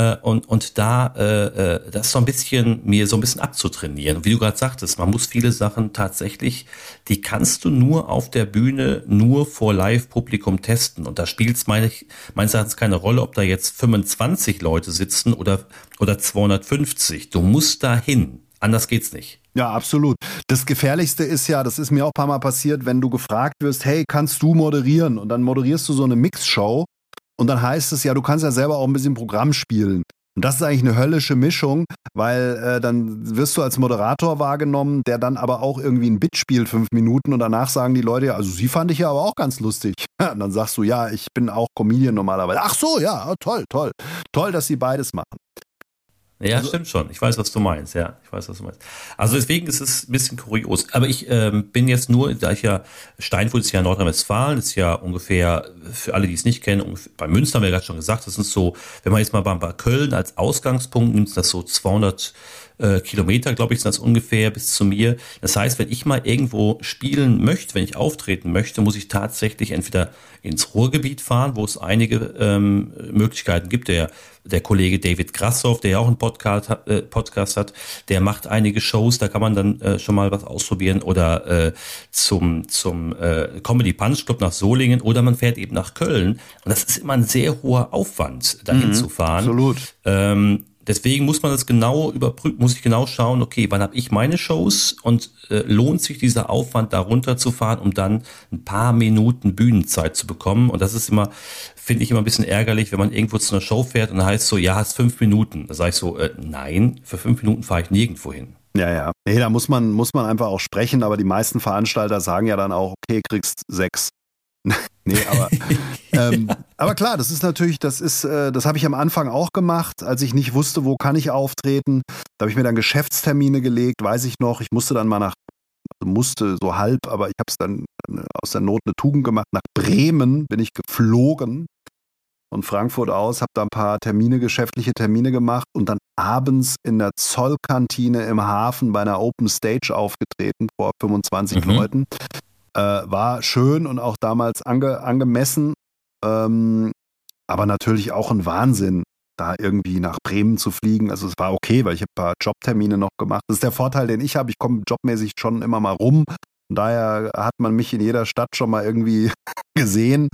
äh, und, und da äh, äh, das so ein bisschen mir so ein bisschen abzutrainieren. Wie du gerade sagtest, man muss viele Sachen tatsächlich, die kannst du nur auf der Bühne, nur vor Live-Publikum testen. Und da spielt es meine, meines Erachtens keine Rolle, ob da jetzt 25 Leute sitzen oder, oder 250. Du musst da hin. Anders geht's nicht. Ja, absolut. Das Gefährlichste ist ja, das ist mir auch ein paar Mal passiert, wenn du gefragt wirst, hey, kannst du moderieren? Und dann moderierst du so eine Mixshow und dann heißt es ja, du kannst ja selber auch ein bisschen Programm spielen. Und das ist eigentlich eine höllische Mischung, weil äh, dann wirst du als Moderator wahrgenommen, der dann aber auch irgendwie ein Bit spielt, fünf Minuten, und danach sagen die Leute ja, also sie fand ich ja aber auch ganz lustig. Und dann sagst du, ja, ich bin auch Comedian normalerweise. Ach so, ja, toll, toll. Toll, dass sie beides machen. Ja, also, stimmt schon. Ich weiß, was du meinst. Ja, ich weiß, was du meinst. Also deswegen ist es ein bisschen kurios. Aber ich ähm, bin jetzt nur, da ich ja, Steinfurt ist ja Nordrhein-Westfalen, ist ja ungefähr, für alle, die es nicht kennen, bei Münster haben wir gerade schon gesagt, das sind so, wenn man jetzt mal bei, bei Köln als Ausgangspunkt nimmt, das so 200 äh, Kilometer, glaube ich, sind das ungefähr bis zu mir. Das heißt, wenn ich mal irgendwo spielen möchte, wenn ich auftreten möchte, muss ich tatsächlich entweder ins Ruhrgebiet fahren, wo es einige ähm, Möglichkeiten gibt. Der, der Kollege David Grassoff, der ja auch einen Podcast, äh, Podcast hat, der macht einige Shows, da kann man dann äh, schon mal was ausprobieren oder äh, zum, zum äh, Comedy Punch Club nach Solingen oder man fährt eben nach Köln. Und das ist immer ein sehr hoher Aufwand, dahin mhm, zu fahren. Absolut. Ähm, Deswegen muss man das genau überprüfen, muss ich genau schauen, okay, wann habe ich meine Shows und äh, lohnt sich dieser Aufwand, da runterzufahren, um dann ein paar Minuten Bühnenzeit zu bekommen. Und das ist immer, finde ich immer ein bisschen ärgerlich, wenn man irgendwo zu einer Show fährt und da heißt so, ja, hast fünf Minuten. Da sage ich so, äh, nein, für fünf Minuten fahre ich nirgendwo hin. Ja, ja. Nee, da muss man, muss man einfach auch sprechen, aber die meisten Veranstalter sagen ja dann auch, okay, kriegst sechs. nee, aber, ähm, aber klar, das ist natürlich, das ist, äh, das habe ich am Anfang auch gemacht, als ich nicht wusste, wo kann ich auftreten. Da habe ich mir dann Geschäftstermine gelegt, weiß ich noch. Ich musste dann mal nach, also musste so halb, aber ich habe es dann äh, aus der Not eine Tugend gemacht. Nach Bremen bin ich geflogen von Frankfurt aus, habe da ein paar Termine, geschäftliche Termine gemacht und dann abends in der Zollkantine im Hafen bei einer Open Stage aufgetreten vor 25 mhm. Leuten. Äh, war schön und auch damals ange, angemessen, ähm, aber natürlich auch ein Wahnsinn, da irgendwie nach Bremen zu fliegen. Also es war okay, weil ich ein paar Jobtermine noch gemacht. Das ist der Vorteil, den ich habe. Ich komme jobmäßig schon immer mal rum. Von daher hat man mich in jeder Stadt schon mal irgendwie gesehen.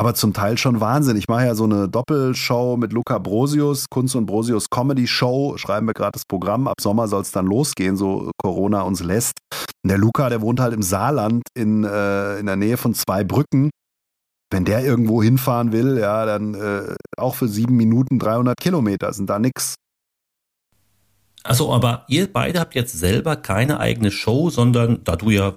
Aber zum Teil schon Wahnsinn. Ich mache ja so eine Doppelshow mit Luca Brosius, Kunst und Brosius Comedy Show. Schreiben wir gerade das Programm. Ab Sommer soll es dann losgehen, so Corona uns lässt. Und der Luca, der wohnt halt im Saarland in, äh, in der Nähe von zwei Brücken. Wenn der irgendwo hinfahren will, ja, dann äh, auch für sieben Minuten 300 Kilometer sind da nix. Also, aber ihr beide habt jetzt selber keine eigene Show, sondern da du ja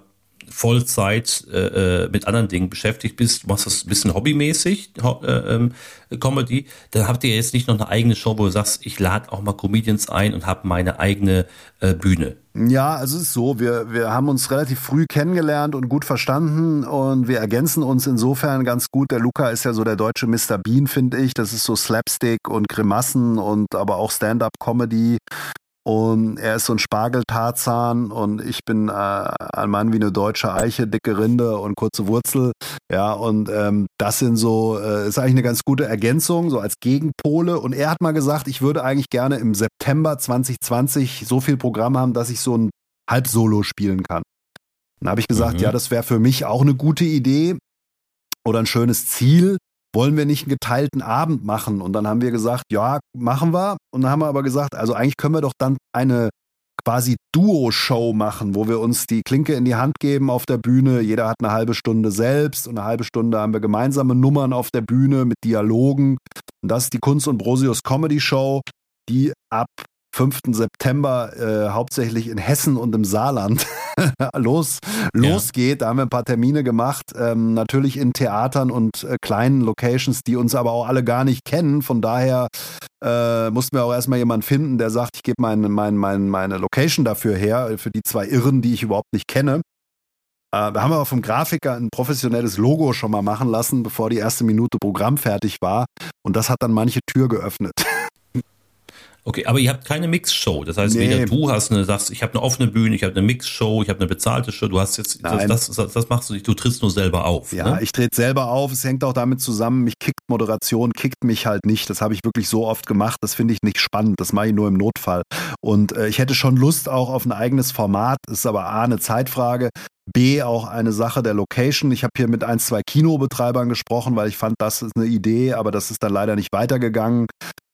Vollzeit äh, äh, mit anderen Dingen beschäftigt bist, machst das ein bisschen hobbymäßig, äh, ähm, Comedy, dann habt ihr jetzt nicht noch eine eigene Show, wo du sagst, ich lade auch mal Comedians ein und habe meine eigene äh, Bühne. Ja, also es ist so, wir, wir haben uns relativ früh kennengelernt und gut verstanden und wir ergänzen uns insofern ganz gut. Der Luca ist ja so der deutsche Mr. Bean, finde ich. Das ist so Slapstick und Grimassen und aber auch Stand-up-Comedy. Und er ist so ein Spargeltarzan und ich bin äh, ein Mann wie eine deutsche Eiche, dicke Rinde und kurze Wurzel. Ja, und ähm, das sind so, äh, ist eigentlich eine ganz gute Ergänzung, so als Gegenpole. Und er hat mal gesagt, ich würde eigentlich gerne im September 2020 so viel Programm haben, dass ich so ein Halbsolo spielen kann. Dann habe ich gesagt, mhm. ja, das wäre für mich auch eine gute Idee oder ein schönes Ziel wollen wir nicht einen geteilten Abend machen? Und dann haben wir gesagt, ja, machen wir. Und dann haben wir aber gesagt, also eigentlich können wir doch dann eine quasi Duo-Show machen, wo wir uns die Klinke in die Hand geben auf der Bühne. Jeder hat eine halbe Stunde selbst und eine halbe Stunde haben wir gemeinsame Nummern auf der Bühne mit Dialogen. Und das ist die Kunst und Brosius Comedy Show, die ab 5. September äh, hauptsächlich in Hessen und im Saarland los, losgeht. Da haben wir ein paar Termine gemacht, ähm, natürlich in Theatern und äh, kleinen Locations, die uns aber auch alle gar nicht kennen. Von daher äh, mussten wir auch erstmal jemanden finden, der sagt, ich gebe meine, meine, meine, meine Location dafür her, für die zwei Irren, die ich überhaupt nicht kenne. Äh, wir haben aber vom Grafiker ein professionelles Logo schon mal machen lassen, bevor die erste Minute Programm fertig war. Und das hat dann manche Tür geöffnet. Okay, aber ihr habt keine Mixshow. Das heißt, nee. weder du hast eine, sagst, ich habe eine offene Bühne, ich habe eine Mixshow, ich habe eine bezahlte Show. Du hast jetzt, das, das, das, das, machst du nicht, du trittst nur selber auf. Ja, ne? ich trete selber auf. Es hängt auch damit zusammen, mich kickt Moderation, kickt mich halt nicht. Das habe ich wirklich so oft gemacht. Das finde ich nicht spannend. Das mache ich nur im Notfall. Und äh, ich hätte schon Lust auch auf ein eigenes Format. Das ist aber A, eine Zeitfrage. B, auch eine Sache der Location. Ich habe hier mit ein, zwei Kinobetreibern gesprochen, weil ich fand, das ist eine Idee, aber das ist dann leider nicht weitergegangen.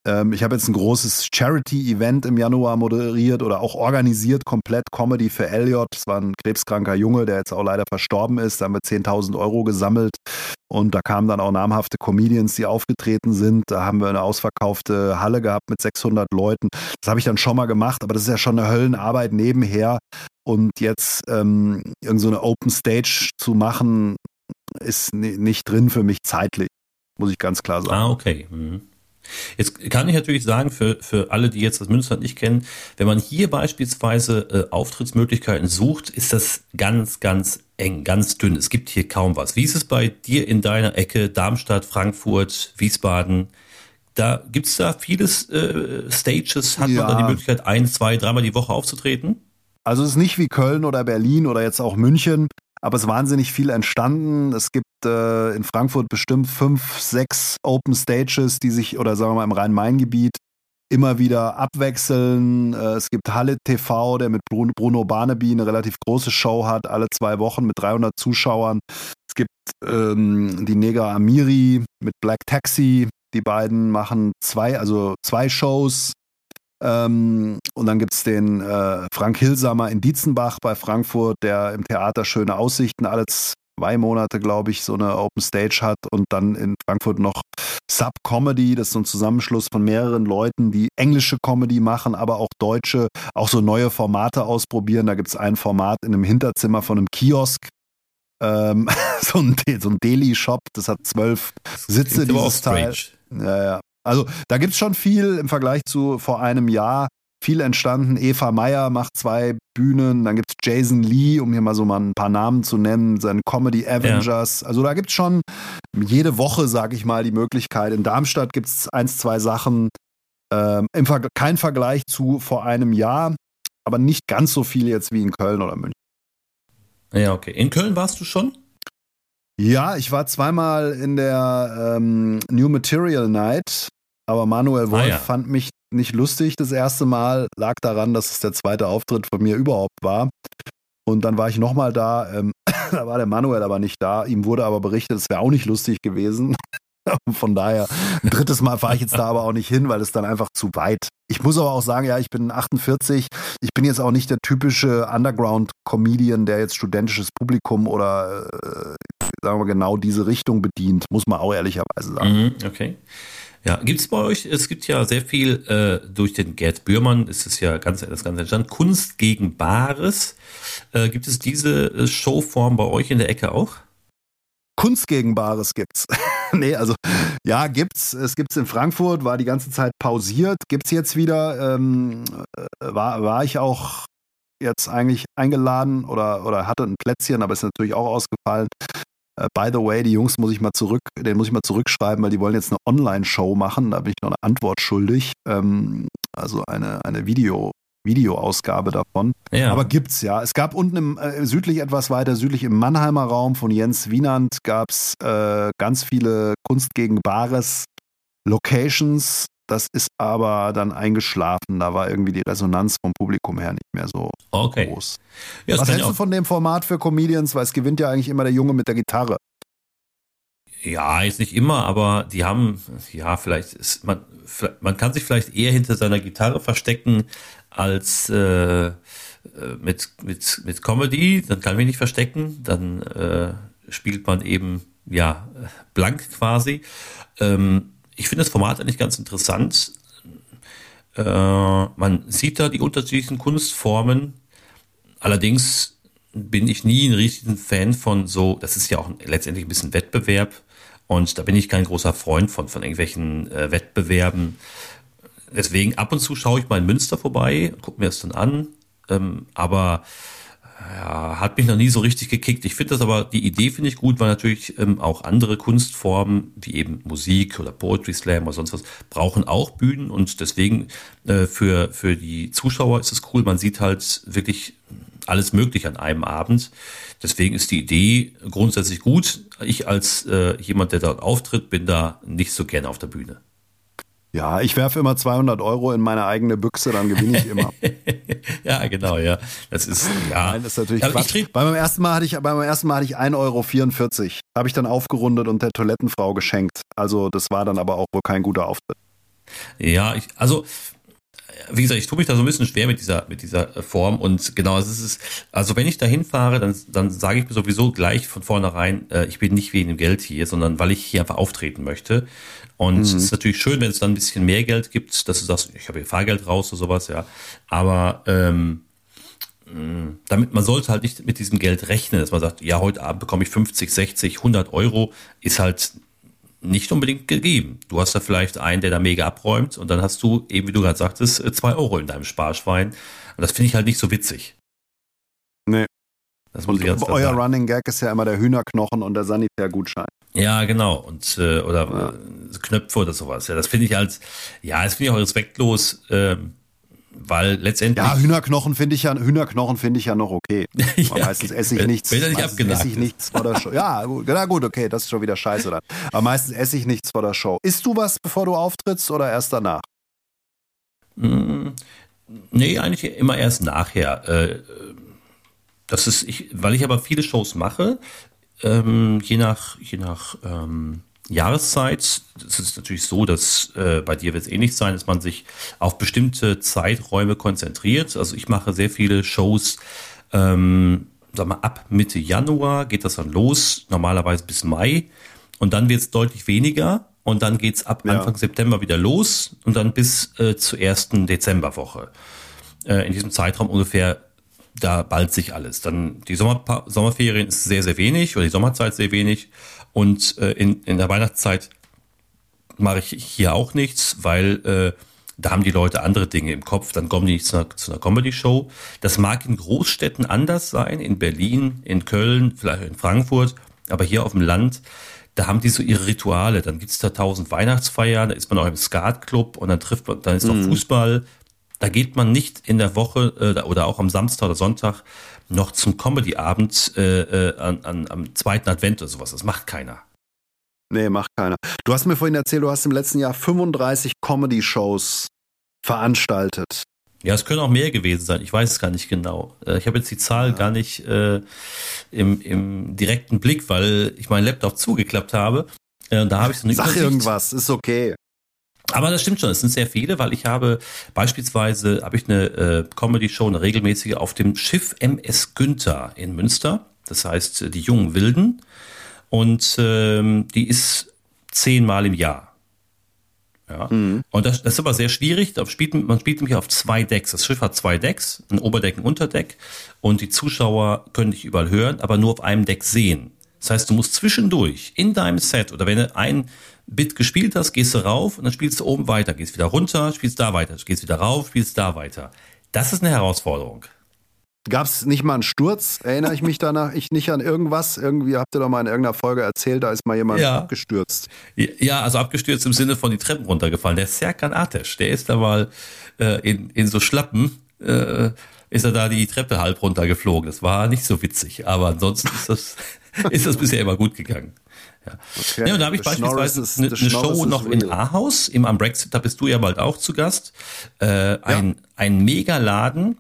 Ähm, ich habe jetzt ein großes Charity-Event im Januar moderiert oder auch organisiert, komplett Comedy für Elliot. Das war ein krebskranker Junge, der jetzt auch leider verstorben ist. Da haben wir 10.000 Euro gesammelt und da kamen dann auch namhafte Comedians, die aufgetreten sind. Da haben wir eine ausverkaufte Halle gehabt mit 600 Leuten. Das habe ich dann schon mal gemacht, aber das ist ja schon eine Höllenarbeit nebenher. Und jetzt ähm, irgendeine so Open Stage zu machen, ist nicht drin für mich zeitlich, muss ich ganz klar sagen. Ah, okay. Mhm. Jetzt kann ich natürlich sagen, für, für alle, die jetzt das Münsterland nicht kennen, wenn man hier beispielsweise äh, Auftrittsmöglichkeiten sucht, ist das ganz, ganz eng, ganz dünn. Es gibt hier kaum was. Wie ist es bei dir in deiner Ecke, Darmstadt, Frankfurt, Wiesbaden? Da gibt es da vieles äh, Stages, hat ja. man da die Möglichkeit, ein, zwei, dreimal die Woche aufzutreten? Also es ist nicht wie Köln oder Berlin oder jetzt auch München, aber es ist wahnsinnig viel entstanden. Es gibt äh, in Frankfurt bestimmt fünf, sechs Open Stages, die sich, oder sagen wir mal im Rhein-Main-Gebiet, immer wieder abwechseln. Äh, es gibt Halle TV, der mit Bruno Barnaby eine relativ große Show hat, alle zwei Wochen mit 300 Zuschauern. Es gibt ähm, die Negra Amiri mit Black Taxi. Die beiden machen zwei, also zwei Shows ähm, und dann gibt es den äh, Frank Hilsamer in Dietzenbach bei Frankfurt, der im Theater schöne Aussichten alle zwei Monate, glaube ich, so eine Open Stage hat und dann in Frankfurt noch Sub Comedy, das ist so ein Zusammenschluss von mehreren Leuten, die englische Comedy machen, aber auch deutsche, auch so neue Formate ausprobieren. Da gibt es ein Format in einem Hinterzimmer von einem Kiosk, ähm, so ein, so ein Deli-Shop, das hat zwölf Sitze, dieses Teil. Ja, ja. Also da gibt es schon viel im Vergleich zu vor einem Jahr. Viel entstanden. Eva Meyer macht zwei Bühnen. Dann gibt es Jason Lee, um hier mal so mal ein paar Namen zu nennen, seine Comedy Avengers. Ja. Also da gibt es schon jede Woche, sage ich mal, die Möglichkeit. In Darmstadt gibt es eins, zwei Sachen. Ähm, Ver kein Vergleich zu vor einem Jahr, aber nicht ganz so viel jetzt wie in Köln oder München. Ja, okay. In Köln warst du schon? Ja, ich war zweimal in der ähm, New Material Night, aber Manuel Wolf ah, ja. fand mich nicht lustig das erste Mal, lag daran, dass es der zweite Auftritt von mir überhaupt war. Und dann war ich nochmal da. Ähm, da war der Manuel aber nicht da. Ihm wurde aber berichtet, es wäre auch nicht lustig gewesen. Von daher, ein drittes Mal fahre ich jetzt da aber auch nicht hin, weil es dann einfach zu weit. Ich muss aber auch sagen, ja, ich bin 48. Ich bin jetzt auch nicht der typische Underground-Comedian, der jetzt studentisches Publikum oder, äh, sagen wir, genau diese Richtung bedient. Muss man auch ehrlicherweise sagen. Mhm, okay. Ja, gibt es bei euch, es gibt ja sehr viel äh, durch den Gerd Bührmann, ist es ja ganz, das Ganze entstanden, Kunst gegen Bares. Äh, gibt es diese äh, Showform bei euch in der Ecke auch? Kunst gegen Bares gibt's. nee, also ja, gibt's. Es gibt's in Frankfurt, war die ganze Zeit pausiert. Gibt's jetzt wieder. Ähm, äh, war, war ich auch jetzt eigentlich eingeladen oder, oder hatte ein Plätzchen, aber ist natürlich auch ausgefallen. Uh, by the way, die Jungs muss ich mal zurück, den muss ich mal zurückschreiben, weil die wollen jetzt eine Online-Show machen. Da bin ich noch eine Antwort schuldig. Ähm, also eine, eine Video, Videoausgabe davon. Ja. Aber gibt's ja. Es gab unten im, äh, südlich etwas weiter, südlich im Mannheimer Raum von Jens Wienand gab's äh, ganz viele Kunst gegen Bares Locations. Das ist aber dann eingeschlafen. Da war irgendwie die Resonanz vom Publikum her nicht mehr so okay. groß. Ja, Was hältst du von dem Format für Comedians? Weil es gewinnt ja eigentlich immer der Junge mit der Gitarre. Ja, jetzt nicht immer, aber die haben, ja, vielleicht ist man, man kann sich vielleicht eher hinter seiner Gitarre verstecken als äh, äh, mit, mit, mit Comedy. Dann kann man nicht verstecken. Dann äh, spielt man eben, ja, blank quasi. Ähm, ich finde das Format eigentlich ganz interessant. Äh, man sieht da die unterschiedlichen Kunstformen. Allerdings bin ich nie ein riesigen Fan von so, das ist ja auch letztendlich ein bisschen Wettbewerb. Und da bin ich kein großer Freund von, von irgendwelchen äh, Wettbewerben. Deswegen ab und zu schaue ich mal in Münster vorbei, gucke mir das dann an. Ähm, aber ja, hat mich noch nie so richtig gekickt. Ich finde das aber, die Idee finde ich gut, weil natürlich ähm, auch andere Kunstformen, wie eben Musik oder Poetry Slam oder sonst was, brauchen auch Bühnen und deswegen äh, für, für die Zuschauer ist es cool. Man sieht halt wirklich alles möglich an einem Abend. Deswegen ist die Idee grundsätzlich gut. Ich als äh, jemand, der dort auftritt, bin da nicht so gerne auf der Bühne. Ja, ich werfe immer 200 Euro in meine eigene Büchse, dann gewinne ich immer. ja, genau, ja. Das ist, ja. Nein, das ist natürlich also Quatsch. Bei meinem ersten Mal hatte ich, bei meinem ersten Mal hatte ich 1,44 Euro. Habe ich dann aufgerundet und der Toilettenfrau geschenkt. Also, das war dann aber auch wohl kein guter Auftritt. Ja, ich, also, wie gesagt, ich tue mich da so ein bisschen schwer mit dieser, mit dieser äh, Form und genau, es ist, also wenn ich da hinfahre, dann, dann sage ich mir sowieso gleich von vornherein, äh, ich bin nicht wegen dem Geld hier, sondern weil ich hier einfach auftreten möchte. Und mhm. es ist natürlich schön, wenn es dann ein bisschen mehr Geld gibt, dass du sagst, ich habe hier Fahrgeld raus oder sowas, ja. Aber ähm, damit man sollte halt nicht mit diesem Geld rechnen, dass man sagt, ja, heute Abend bekomme ich 50, 60, 100 Euro, ist halt nicht unbedingt gegeben. Du hast da vielleicht einen, der da mega abräumt und dann hast du, eben wie du gerade sagtest, äh, zwei Euro in deinem Sparschwein. Und das finde ich halt nicht so witzig. Nee. Das muss und ich ganz euer sagen. Running Gag ist ja immer der Hühnerknochen und der Sanitärgutschein. Ja, genau. Und äh, oder ja. Äh, Knöpfe oder sowas. Ja, das finde ich halt, ja, das finde ich auch respektlos. Ähm, weil letztendlich. Ja, Hühnerknochen finde ich ja, Hühnerknochen finde ich ja noch okay. ja, meistens esse ich nichts. Wenn nicht abgenagt esse ich nichts vor der Show. Ja, gut, na gut, okay, das ist schon wieder scheiße dann. Aber meistens esse ich nichts vor der Show. Isst du was, bevor du auftrittst oder erst danach? Mm, nee, eigentlich immer erst nachher. Äh, das ist, ich, weil ich aber viele Shows mache, ähm, je nach, je nach ähm, Jahreszeit. Es ist natürlich so, dass äh, bei dir wird es ähnlich sein, dass man sich auf bestimmte Zeiträume konzentriert. Also ich mache sehr viele Shows, ähm, sag mal, ab Mitte Januar geht das dann los, normalerweise bis Mai. Und dann wird es deutlich weniger. Und dann geht es ab ja. Anfang September wieder los und dann bis äh, zur ersten Dezemberwoche. Äh, in diesem Zeitraum ungefähr da ballt sich alles. Dann die Sommer Sommerferien ist sehr, sehr wenig oder die Sommerzeit sehr wenig. Und äh, in, in der Weihnachtszeit mache ich hier auch nichts, weil äh, da haben die Leute andere Dinge im Kopf, dann kommen die nicht zu einer, zu einer Comedy-Show. Das mag in Großstädten anders sein, in Berlin, in Köln, vielleicht in Frankfurt, aber hier auf dem Land, da haben die so ihre Rituale. Dann gibt's da tausend Weihnachtsfeiern, da ist man auch im Skatclub und dann trifft man, dann ist mhm. noch Fußball. Da geht man nicht in der Woche äh, oder auch am Samstag oder Sonntag noch zum Comedy-Abend äh, äh, an, an, am zweiten Advent oder sowas. Das macht keiner. Nee, macht keiner. Du hast mir vorhin erzählt, du hast im letzten Jahr 35 Comedy-Shows veranstaltet. Ja, es können auch mehr gewesen sein. Ich weiß es gar nicht genau. Äh, ich habe jetzt die Zahl ja. gar nicht äh, im, im direkten Blick, weil ich meinen Laptop zugeklappt habe. Äh, da habe ich so eine Sag Übersicht. irgendwas, ist okay. Aber das stimmt schon, es sind sehr viele, weil ich habe beispielsweise habe ich eine äh, Comedy-Show, eine regelmäßige auf dem Schiff MS Günther in Münster. Das heißt äh, die jungen Wilden und ähm, die ist zehnmal im Jahr. Ja. Mhm. Und das, das ist aber sehr schwierig. Spielt, man spielt nämlich auf zwei Decks. Das Schiff hat zwei Decks, ein Oberdeck, ein Unterdeck. Und die Zuschauer können dich überall hören, aber nur auf einem Deck sehen. Das heißt, du musst zwischendurch in deinem Set oder wenn du ein Bit gespielt hast, gehst du rauf und dann spielst du oben weiter, gehst wieder runter, spielst da weiter, gehst wieder rauf, spielst da weiter. Das ist eine Herausforderung. Gab es nicht mal einen Sturz? Erinnere ich mich danach ich nicht an irgendwas? Irgendwie habt ihr doch mal in irgendeiner Folge erzählt, da ist mal jemand ja. abgestürzt. Ja, also abgestürzt im Sinne von die Treppen runtergefallen. Der Serkan Atesh, der ist da mal äh, in, in so Schlappen, äh, ist er da die Treppe halb runtergeflogen. Das war nicht so witzig, aber ansonsten ist das, ist das bisher immer gut gegangen. Ja. Okay. ja und da habe ich the beispielsweise ist, eine, eine Show noch real. in Ahaus, im am Brexit, da bist du ja bald auch zu Gast. Äh, ein, ja. ein Megaladen,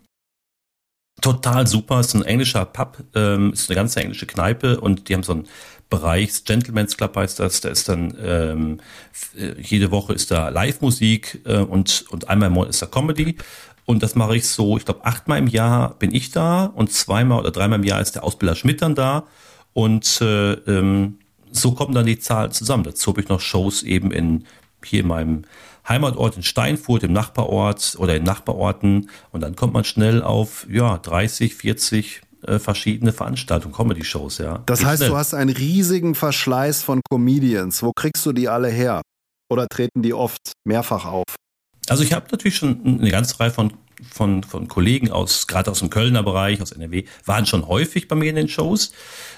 total super. Ist ein englischer Pub, ähm, ist eine ganze englische Kneipe und die haben so einen Bereich, Gentleman's Club heißt das. Da ist dann ähm, äh, jede Woche ist da Live-Musik äh, und und einmal im Monat ist da Comedy. Und das mache ich so, ich glaube, achtmal im Jahr bin ich da und zweimal oder dreimal im Jahr ist der Ausbilder Schmidt dann da. Und äh, ähm, so kommen dann die Zahlen zusammen. Dazu habe ich noch Shows eben in hier in meinem Heimatort in Steinfurt, im Nachbarort oder in Nachbarorten und dann kommt man schnell auf ja 30, 40 äh, verschiedene Veranstaltungen, Comedy-Shows, ja. Das Geht heißt, schnell. du hast einen riesigen Verschleiß von Comedians. Wo kriegst du die alle her? Oder treten die oft mehrfach auf? Also ich habe natürlich schon eine ganze Reihe von von, von Kollegen aus, gerade aus dem Kölner Bereich, aus NRW, waren schon häufig bei mir in den Shows.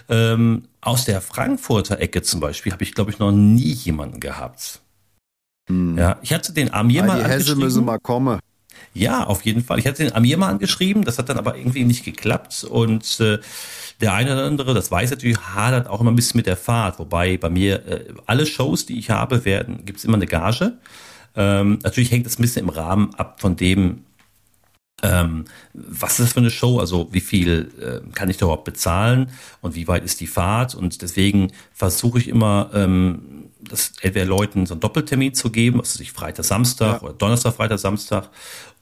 Ähm, aus der Frankfurter Ecke zum Beispiel habe ich, glaube ich, noch nie jemanden gehabt. Hm. Ja, ich hatte den Amir mal die Hesse müssen mal kommen. Ja, auf jeden Fall. Ich hatte den Amir mal angeschrieben, das hat dann aber irgendwie nicht geklappt und äh, der eine oder andere, das weiß natürlich, hadert auch immer ein bisschen mit der Fahrt. Wobei bei mir äh, alle Shows, die ich habe, werden, gibt es immer eine Gage. Ähm, natürlich hängt das ein bisschen im Rahmen ab von dem, ähm, was ist das für eine Show? Also wie viel äh, kann ich da überhaupt bezahlen und wie weit ist die Fahrt? Und deswegen versuche ich immer, ähm, das entweder Leuten so einen Doppeltermin zu geben, also sich Freitag, Samstag ja. oder Donnerstag, Freitag, Samstag.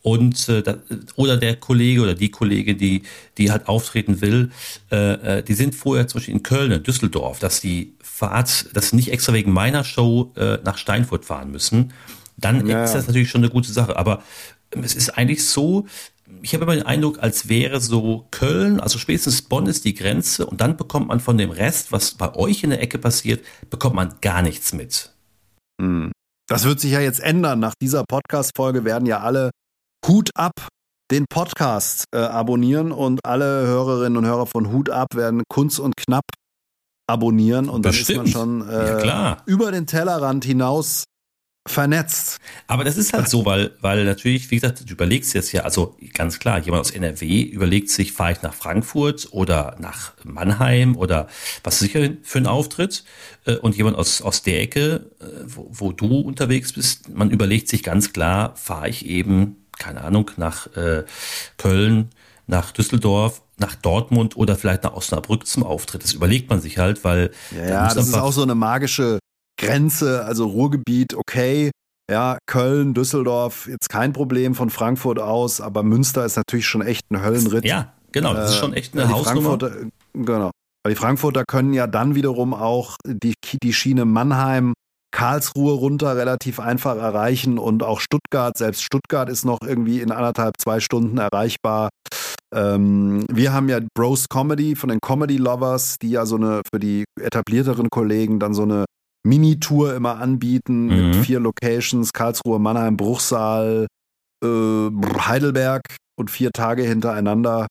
Und äh, da, oder der Kollege oder die Kollege, die die halt auftreten will, äh, äh die sind vorher zum Beispiel in Köln, in Düsseldorf, dass die Fahrt, dass sie nicht extra wegen meiner Show äh, nach Steinfurt fahren müssen. Dann ja. ist das natürlich schon eine gute Sache. Aber es ist eigentlich so, ich habe immer den Eindruck, als wäre so Köln, also spätestens Bonn ist die Grenze und dann bekommt man von dem Rest, was bei euch in der Ecke passiert, bekommt man gar nichts mit. Hm. Das wird sich ja jetzt ändern. Nach dieser Podcast-Folge werden ja alle Hut ab den Podcast äh, abonnieren und alle Hörerinnen und Hörer von Hut ab werden Kunst und Knapp abonnieren und Bestimmt. dann ist man schon äh, ja, über den Tellerrand hinaus vernetzt. Aber das ist halt so, weil, weil natürlich, wie gesagt, du überlegst jetzt ja, also ganz klar, jemand aus NRW überlegt sich, fahre ich nach Frankfurt oder nach Mannheim oder was sicher für ein Auftritt äh, und jemand aus, aus der Ecke, äh, wo, wo du unterwegs bist, man überlegt sich ganz klar, fahre ich eben, keine Ahnung, nach äh, Köln, nach Düsseldorf, nach Dortmund oder vielleicht nach Osnabrück zum Auftritt. Das überlegt man sich halt, weil. Ja, ja das ist auch so eine magische Grenze, also Ruhrgebiet, okay. Ja, Köln, Düsseldorf, jetzt kein Problem von Frankfurt aus, aber Münster ist natürlich schon echt ein Höllenritt. Ja, genau, das ist schon echt eine äh, Hausnummer. Genau. Weil die Frankfurter können ja dann wiederum auch die, die Schiene Mannheim, Karlsruhe runter relativ einfach erreichen und auch Stuttgart, selbst Stuttgart ist noch irgendwie in anderthalb, zwei Stunden erreichbar. Ähm, wir haben ja Bros Comedy von den Comedy Lovers, die ja so eine für die etablierteren Kollegen dann so eine Mini-Tour immer anbieten mhm. mit vier Locations, Karlsruhe, Mannheim, Bruchsal, äh, Heidelberg und vier Tage hintereinander.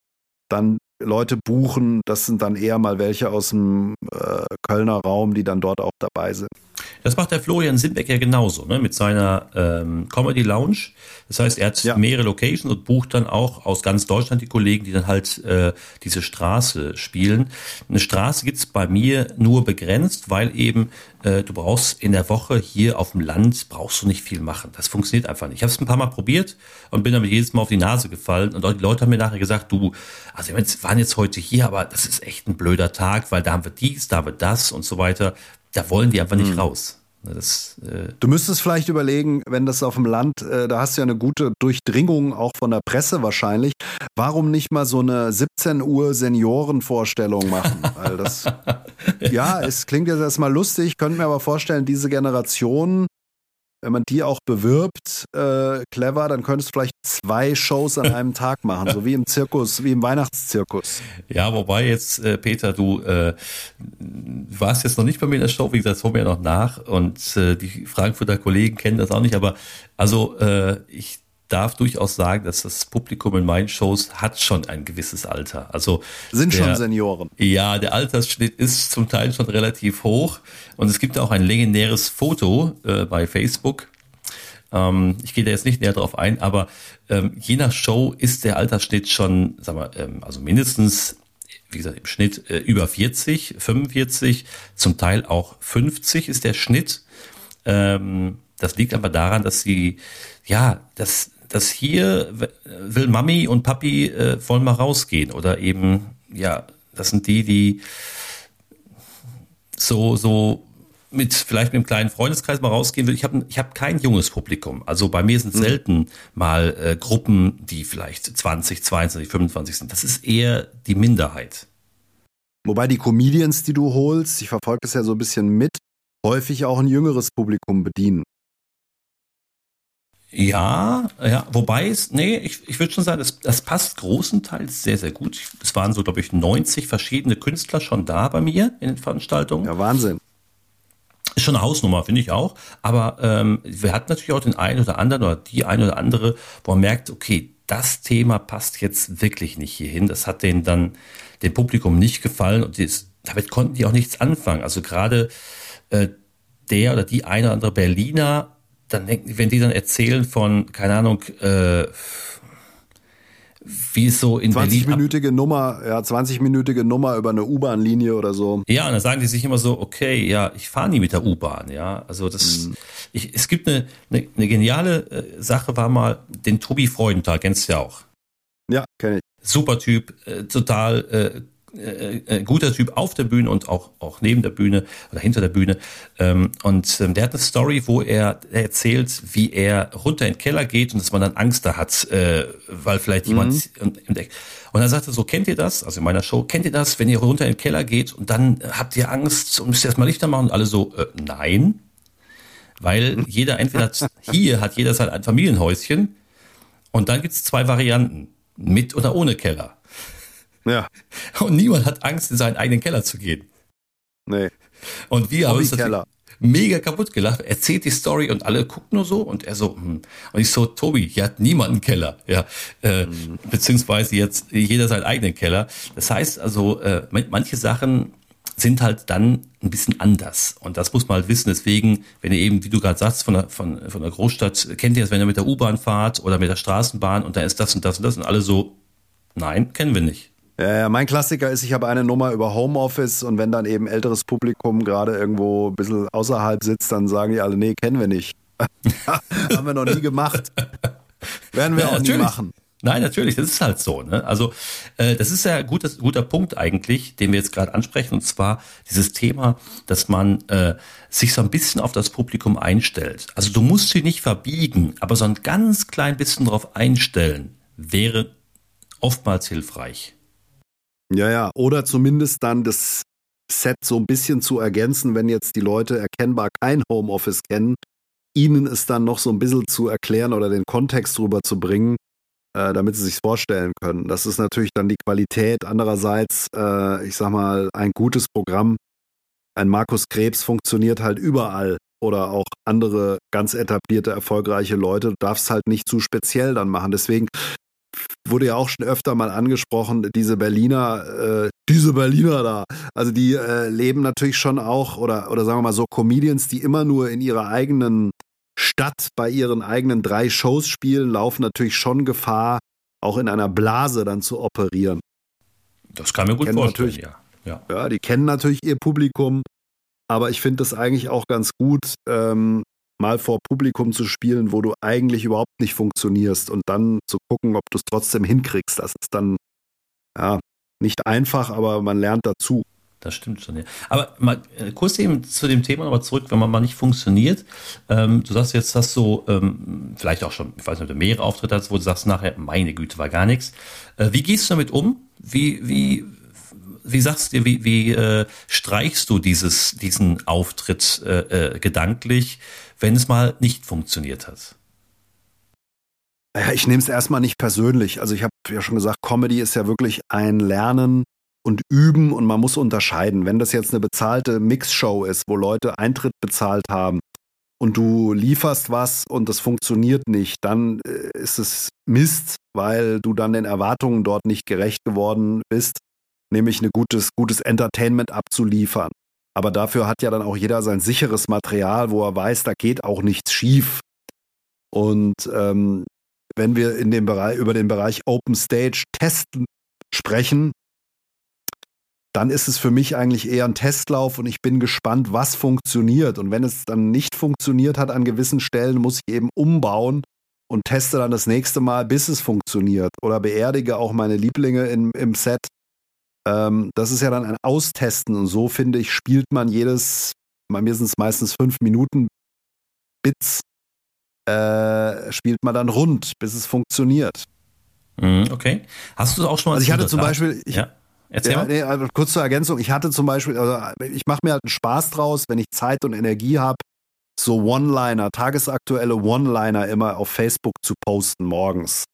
Dann Leute buchen, das sind dann eher mal welche aus dem äh, Kölner Raum, die dann dort auch dabei sind. Das macht der Florian Simbeck ja genauso, ne? mit seiner ähm, Comedy Lounge. Das heißt, er hat ja. mehrere Locations und bucht dann auch aus ganz Deutschland die Kollegen, die dann halt äh, diese Straße spielen. Eine Straße gibt's bei mir nur begrenzt, weil eben äh, du brauchst in der Woche hier auf dem Land, brauchst du nicht viel machen. Das funktioniert einfach nicht. Ich habe es ein paar Mal probiert und bin damit jedes Mal auf die Nase gefallen. Und die Leute haben mir nachher gesagt, du, also wir waren jetzt heute hier, aber das ist echt ein blöder Tag, weil da haben wir dies, da haben wir das und so weiter. Da wollen die einfach nicht hm. raus. Das, äh du müsstest vielleicht überlegen, wenn das auf dem Land, äh, da hast du ja eine gute Durchdringung auch von der Presse wahrscheinlich, warum nicht mal so eine 17 Uhr Seniorenvorstellung machen? Weil das, ja, es klingt jetzt erstmal lustig, könnte mir aber vorstellen, diese Generation wenn man die auch bewirbt, äh, clever, dann könntest du vielleicht zwei Shows an einem Tag machen, so wie im Zirkus, wie im Weihnachtszirkus. Ja, wobei jetzt, äh, Peter, du äh, warst jetzt noch nicht bei mir in der Show, wie gesagt, das holen wir ja noch nach und äh, die Frankfurter Kollegen kennen das auch nicht, aber also äh, ich darf durchaus sagen, dass das Publikum in meinen Shows hat schon ein gewisses Alter. Also sind der, schon Senioren. Ja, der Altersschnitt ist zum Teil schon relativ hoch und es gibt auch ein legendäres Foto äh, bei Facebook. Ähm, ich gehe da jetzt nicht näher drauf ein, aber ähm, je nach Show ist der Altersschnitt schon, sag mal, ähm, also mindestens wie gesagt, im Schnitt äh, über 40, 45, zum Teil auch 50 ist der Schnitt. Ähm, das liegt aber daran, dass sie, ja, das, dass hier will Mami und Papi äh, wollen mal rausgehen oder eben, ja, das sind die, die so, so mit vielleicht mit einem kleinen Freundeskreis mal rausgehen will. Ich habe ich hab kein junges Publikum. Also bei mir sind mhm. selten mal äh, Gruppen, die vielleicht 20, 22, 25 sind. Das ist eher die Minderheit. Wobei die Comedians, die du holst, ich verfolge das ja so ein bisschen mit, häufig auch ein jüngeres Publikum bedienen. Ja, ja, wobei es, nee, ich, ich würde schon sagen, das, das passt großenteils sehr, sehr gut. Es waren so, glaube ich, 90 verschiedene Künstler schon da bei mir in den Veranstaltungen. Ja, Wahnsinn. Ist schon eine Hausnummer, finde ich auch. Aber ähm, wir hatten natürlich auch den einen oder anderen oder die eine oder andere, wo man merkt, okay, das Thema passt jetzt wirklich nicht hierhin. Das hat denen dann dem Publikum nicht gefallen und das, damit konnten die auch nichts anfangen. Also gerade äh, der oder die eine oder andere Berliner dann wenn die dann erzählen von, keine Ahnung, äh, wie es so in 20 minütige Nummer, ja, 20-minütige Nummer über eine U-Bahn-Linie oder so. Ja, und dann sagen die sich immer so, okay, ja, ich fahre nie mit der U-Bahn, ja. Also das, mhm. ich, es gibt eine, eine, eine geniale äh, Sache, war mal den Tobi Freudenthal, kennst du ja auch. Ja, kenne ich. Super Typ, äh, total äh, äh, äh, guter Typ auf der Bühne und auch, auch neben der Bühne oder hinter der Bühne. Ähm, und ähm, der hat eine Story, wo er, er erzählt, wie er runter in den Keller geht und dass man dann Angst da hat, äh, weil vielleicht mhm. jemand entdeckt. Und dann sagt er so, kennt ihr das? Also in meiner Show, kennt ihr das, wenn ihr runter in den Keller geht und dann habt ihr Angst und müsst ihr erstmal Lichter machen und alle so, äh, nein. Weil jeder entweder hat, hier hat jeder sein Familienhäuschen und dann gibt's zwei Varianten. Mit oder ohne Keller. Ja. Und niemand hat Angst, in seinen eigenen Keller zu gehen. Nee. Und wir haben uns mega kaputt gelacht. Er erzählt die Story und alle gucken nur so und er so, hm. und ich so, Tobi, hier hat niemand einen Keller, ja, äh, mhm. beziehungsweise jetzt jeder seinen eigenen Keller. Das heißt also, äh, manche Sachen sind halt dann ein bisschen anders. Und das muss man halt wissen. Deswegen, wenn ihr eben, wie du gerade sagst, von der, von, von der Großstadt, kennt ihr das, wenn ihr mit der U-Bahn fahrt oder mit der Straßenbahn und da ist das und das und das und alle so, nein, kennen wir nicht. Ja, mein Klassiker ist, ich habe eine Nummer über Homeoffice und wenn dann eben älteres Publikum gerade irgendwo ein bisschen außerhalb sitzt, dann sagen die alle, nee, kennen wir nicht. Haben wir noch nie gemacht. Werden wir ja, auch natürlich. nie machen. Nein, natürlich, das ist halt so. Ne? Also äh, das ist ja ein guter, guter Punkt eigentlich, den wir jetzt gerade ansprechen, und zwar dieses Thema, dass man äh, sich so ein bisschen auf das Publikum einstellt. Also du musst sie nicht verbiegen, aber so ein ganz klein bisschen darauf einstellen wäre oftmals hilfreich. Ja, ja, oder zumindest dann das Set so ein bisschen zu ergänzen, wenn jetzt die Leute erkennbar kein Homeoffice kennen, ihnen es dann noch so ein bisschen zu erklären oder den Kontext drüber zu bringen, äh, damit sie sich vorstellen können. Das ist natürlich dann die Qualität. Andererseits, äh, ich sag mal, ein gutes Programm, ein Markus Krebs funktioniert halt überall oder auch andere ganz etablierte, erfolgreiche Leute. Du darfst halt nicht zu speziell dann machen. Deswegen wurde ja auch schon öfter mal angesprochen, diese Berliner, äh, diese Berliner da, also die äh, leben natürlich schon auch, oder, oder sagen wir mal so, Comedians, die immer nur in ihrer eigenen Stadt bei ihren eigenen drei Shows spielen, laufen natürlich schon Gefahr, auch in einer Blase dann zu operieren. Das kann mir gut vorstellen, ja. ja. Ja, die kennen natürlich ihr Publikum, aber ich finde es eigentlich auch ganz gut, ähm, mal vor Publikum zu spielen, wo du eigentlich überhaupt nicht funktionierst und dann zu gucken, ob du es trotzdem hinkriegst. Das ist dann ja nicht einfach, aber man lernt dazu. Das stimmt schon, ja. Aber mal äh, kurz eben zu dem Thema nochmal zurück, wenn man mal nicht funktioniert. Ähm, du sagst jetzt, hast du ähm, vielleicht auch schon, ich weiß nicht, mehrere Auftritte hast, wo du sagst nachher, meine Güte, war gar nichts. Äh, wie gehst du damit um? Wie, wie, wie sagst du, wie, wie äh, streichst du dieses, diesen Auftritt äh, äh, gedanklich, wenn es mal nicht funktioniert hat? Naja, ich nehme es erstmal nicht persönlich. Also ich habe ja schon gesagt, Comedy ist ja wirklich ein Lernen und Üben und man muss unterscheiden. Wenn das jetzt eine bezahlte Mixshow ist, wo Leute Eintritt bezahlt haben und du lieferst was und das funktioniert nicht, dann äh, ist es Mist, weil du dann den Erwartungen dort nicht gerecht geworden bist nämlich ein gutes, gutes Entertainment abzuliefern. Aber dafür hat ja dann auch jeder sein sicheres Material, wo er weiß, da geht auch nichts schief. Und ähm, wenn wir in dem Bereich, über den Bereich Open Stage Testen sprechen, dann ist es für mich eigentlich eher ein Testlauf und ich bin gespannt, was funktioniert. Und wenn es dann nicht funktioniert hat an gewissen Stellen, muss ich eben umbauen und teste dann das nächste Mal, bis es funktioniert. Oder beerdige auch meine Lieblinge im, im Set ähm, das ist ja dann ein Austesten und so finde ich, spielt man jedes, bei mir sind es meistens fünf Minuten Bits, äh, spielt man dann rund, bis es funktioniert. Mhm, okay. Hast du auch schon mal Also ich hatte zum Beispiel, ich, ja. Erzähl ja, nee, also kurz zur Ergänzung, ich hatte zum Beispiel, also ich mache mir halt einen Spaß draus, wenn ich Zeit und Energie habe, so One-Liner, tagesaktuelle One-Liner immer auf Facebook zu posten morgens.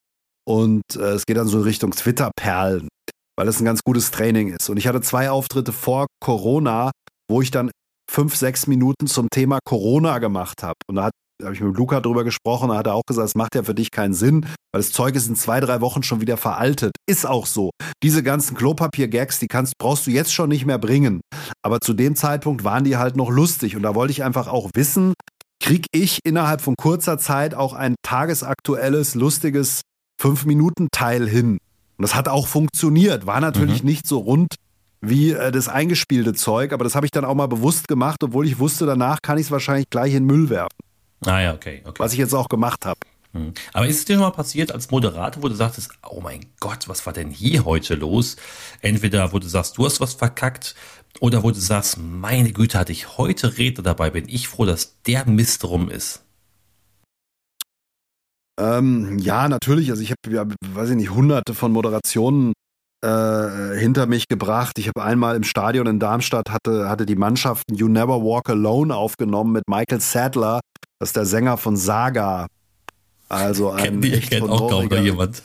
Und äh, es geht dann so in Richtung Twitter-Perlen weil das ein ganz gutes Training ist. Und ich hatte zwei Auftritte vor Corona, wo ich dann fünf, sechs Minuten zum Thema Corona gemacht habe. Und da, da habe ich mit Luca drüber gesprochen, da hat er auch gesagt, es macht ja für dich keinen Sinn, weil das Zeug ist in zwei, drei Wochen schon wieder veraltet. Ist auch so. Diese ganzen Klopapier-Gags, die kannst, brauchst du jetzt schon nicht mehr bringen. Aber zu dem Zeitpunkt waren die halt noch lustig. Und da wollte ich einfach auch wissen, kriege ich innerhalb von kurzer Zeit auch ein tagesaktuelles, lustiges Fünf-Minuten-Teil hin. Und das hat auch funktioniert. War natürlich mhm. nicht so rund wie äh, das eingespielte Zeug, aber das habe ich dann auch mal bewusst gemacht, obwohl ich wusste, danach kann ich es wahrscheinlich gleich in Müll werfen. Ah ja, okay, okay. Was ich jetzt auch gemacht habe. Mhm. Aber ist es dir schon mal passiert als Moderator, wo du sagtest, oh mein Gott, was war denn hier heute los? Entweder, wo du sagst, du hast was verkackt, oder wo du sagst, meine Güte, hatte ich heute Redner dabei, bin ich froh, dass der Mist rum ist. Ähm, ja, natürlich. Also ich habe, ja, weiß ich nicht, hunderte von Moderationen äh, hinter mich gebracht. Ich habe einmal im Stadion in Darmstadt hatte, hatte die Mannschaft You Never Walk Alone aufgenommen mit Michael Sadler, das ist der Sänger von Saga. Also ein kennt, ich kennt auch kaum jemand.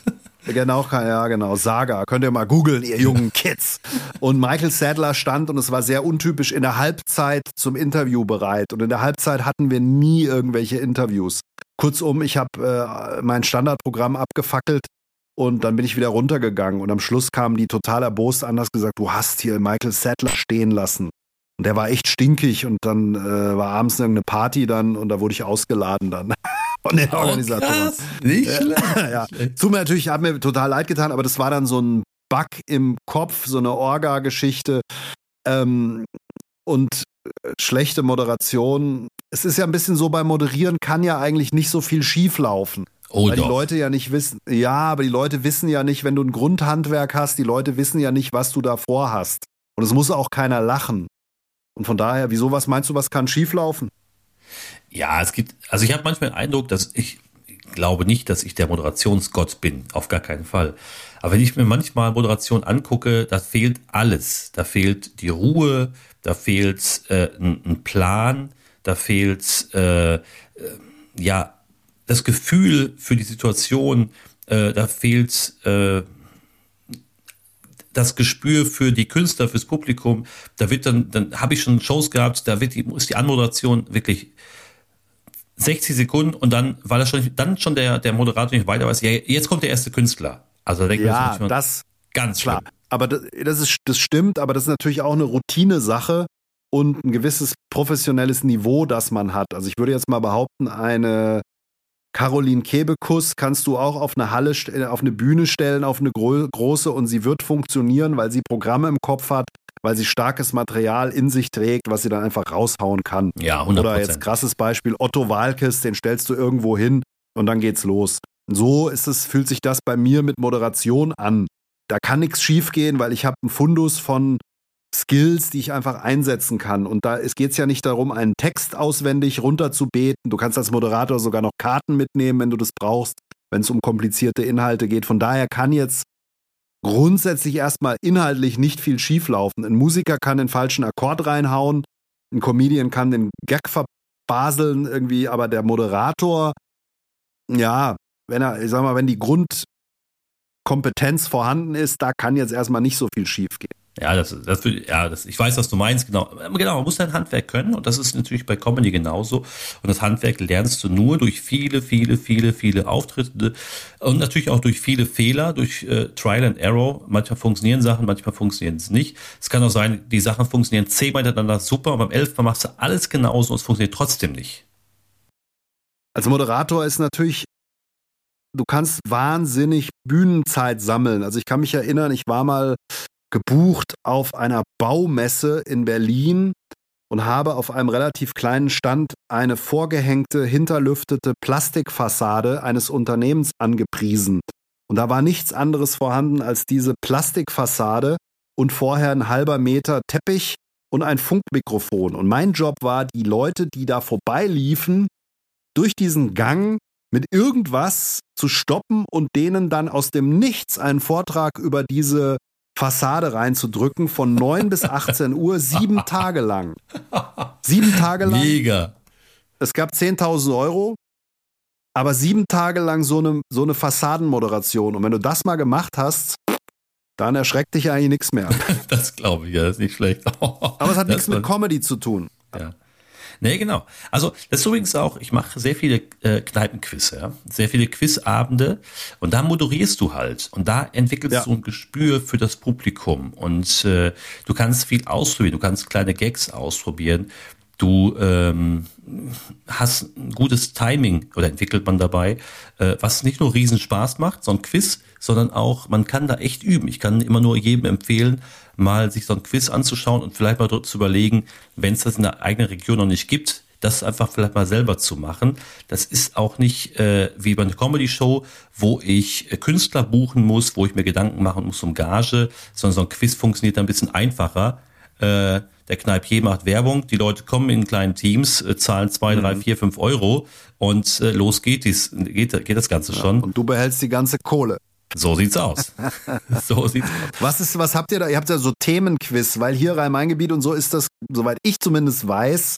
Genau, ja, genau. Saga. Könnt ihr mal googeln, ihr jungen Kids. Und Michael Sadler stand, und es war sehr untypisch, in der Halbzeit zum Interview bereit. Und in der Halbzeit hatten wir nie irgendwelche Interviews. Kurzum, ich habe äh, mein Standardprogramm abgefackelt und dann bin ich wieder runtergegangen. Und am Schluss kam die total erbost anders gesagt, du hast hier Michael Sattler stehen lassen. Und der war echt stinkig und dann äh, war abends irgendeine Party dann und da wurde ich ausgeladen dann von den oh, Organisatoren. Nicht schlecht. ja. Tut mir natürlich, hat mir total leid getan, aber das war dann so ein Bug im Kopf, so eine Orga-Geschichte. Ähm, und schlechte Moderation. Es ist ja ein bisschen so, beim Moderieren kann ja eigentlich nicht so viel schieflaufen. Oh, weil doch. die Leute ja nicht wissen, ja, aber die Leute wissen ja nicht, wenn du ein Grundhandwerk hast, die Leute wissen ja nicht, was du davor hast. Und es muss auch keiner lachen. Und von daher, wieso, was meinst du, was kann schieflaufen? Ja, es gibt, also ich habe manchmal den Eindruck, dass ich glaube nicht, dass ich der Moderationsgott bin, auf gar keinen Fall. Aber wenn ich mir manchmal Moderation angucke, da fehlt alles. Da fehlt die Ruhe, da fehlt äh, ein, Plan, da fehlt äh, äh, ja das Gefühl für die Situation, äh, da fehlt äh, das Gespür für die Künstler, fürs Publikum. Da wird dann, dann habe ich schon Shows gehabt, da wird die, ist die Anmoderation wirklich 60 Sekunden und dann war das schon, dann schon der, der Moderator nicht weiter weiß, ja, jetzt kommt der erste Künstler. Also da ja, das ganz klar. Schlimm. Aber das, das, ist, das stimmt, aber das ist natürlich auch eine Routine-Sache und ein gewisses professionelles Niveau, das man hat. Also ich würde jetzt mal behaupten, eine Caroline Kebekus kannst du auch auf eine Halle, auf eine Bühne stellen, auf eine große und sie wird funktionieren, weil sie Programme im Kopf hat, weil sie starkes Material in sich trägt, was sie dann einfach raushauen kann. Ja, 100%. Oder jetzt krasses Beispiel, Otto Walkes, den stellst du irgendwo hin und dann geht's los. So ist es, fühlt sich das bei mir mit Moderation an. Da kann nichts schiefgehen, weil ich habe einen Fundus von Skills, die ich einfach einsetzen kann. Und da geht es ja nicht darum, einen Text auswendig runterzubeten. Du kannst als Moderator sogar noch Karten mitnehmen, wenn du das brauchst, wenn es um komplizierte Inhalte geht. Von daher kann jetzt grundsätzlich erstmal inhaltlich nicht viel schieflaufen. Ein Musiker kann den falschen Akkord reinhauen, ein Comedian kann den Gag verbaseln irgendwie, aber der Moderator, ja, wenn er, ich sag mal, wenn die Grundkompetenz vorhanden ist, da kann jetzt erstmal nicht so viel schiefgehen. Ja, das, das, ja, das, ich weiß, was du meinst, genau. Genau, man muss dein Handwerk können und das ist natürlich bei Comedy genauso. Und das Handwerk lernst du nur durch viele, viele, viele, viele Auftritte und natürlich auch durch viele Fehler, durch äh, Trial and Error. Manchmal funktionieren Sachen, manchmal funktionieren es nicht. Es kann auch sein, die Sachen funktionieren zehnmal hintereinander super und beim elften machst du alles genauso und es funktioniert trotzdem nicht. Als Moderator ist natürlich du kannst wahnsinnig Bühnenzeit sammeln. Also ich kann mich erinnern, ich war mal gebucht auf einer Baumesse in Berlin und habe auf einem relativ kleinen Stand eine vorgehängte, hinterlüftete Plastikfassade eines Unternehmens angepriesen. Und da war nichts anderes vorhanden als diese Plastikfassade und vorher ein halber Meter Teppich und ein Funkmikrofon. Und mein Job war, die Leute, die da vorbeiliefen, durch diesen Gang mit irgendwas zu stoppen und denen dann aus dem Nichts einen Vortrag über diese Fassade reinzudrücken von 9 bis 18 Uhr, sieben Tage lang. Sieben Tage lang. Mega. Es gab 10.000 Euro, aber sieben Tage lang so eine, so eine Fassadenmoderation. Und wenn du das mal gemacht hast, dann erschreckt dich eigentlich nichts mehr. das glaube ich, ja, das ist nicht schlecht. aber es hat das nichts mit Comedy zu tun. Ja. Nee, genau. Also das ist übrigens auch, ich mache sehr viele äh, Kneipenquiz, ja? sehr viele Quizabende und da moderierst du halt und da entwickelst ja. du ein Gespür für das Publikum und äh, du kannst viel ausprobieren, du kannst kleine Gags ausprobieren, du ähm, hast ein gutes Timing oder entwickelt man dabei, äh, was nicht nur riesen Spaß macht, so ein Quiz, sondern auch, man kann da echt üben. Ich kann immer nur jedem empfehlen, mal sich so ein Quiz anzuschauen und vielleicht mal dort zu überlegen, wenn es das in der eigenen Region noch nicht gibt, das einfach vielleicht mal selber zu machen. Das ist auch nicht äh, wie bei einer Comedy-Show, wo ich äh, Künstler buchen muss, wo ich mir Gedanken machen muss um Gage, sondern so ein Quiz funktioniert ein bisschen einfacher. Äh, der Kneipier macht Werbung, die Leute kommen in kleinen Teams, äh, zahlen zwei, mhm. drei, vier, fünf Euro und äh, los geht, dies, geht, geht das Ganze schon. und du behältst die ganze Kohle. So sieht's aus. so sieht's aus. Was ist, was habt ihr da? Ihr habt ja so Themenquiz, weil hier Rhein-Main-Gebiet und so ist das, soweit ich zumindest weiß,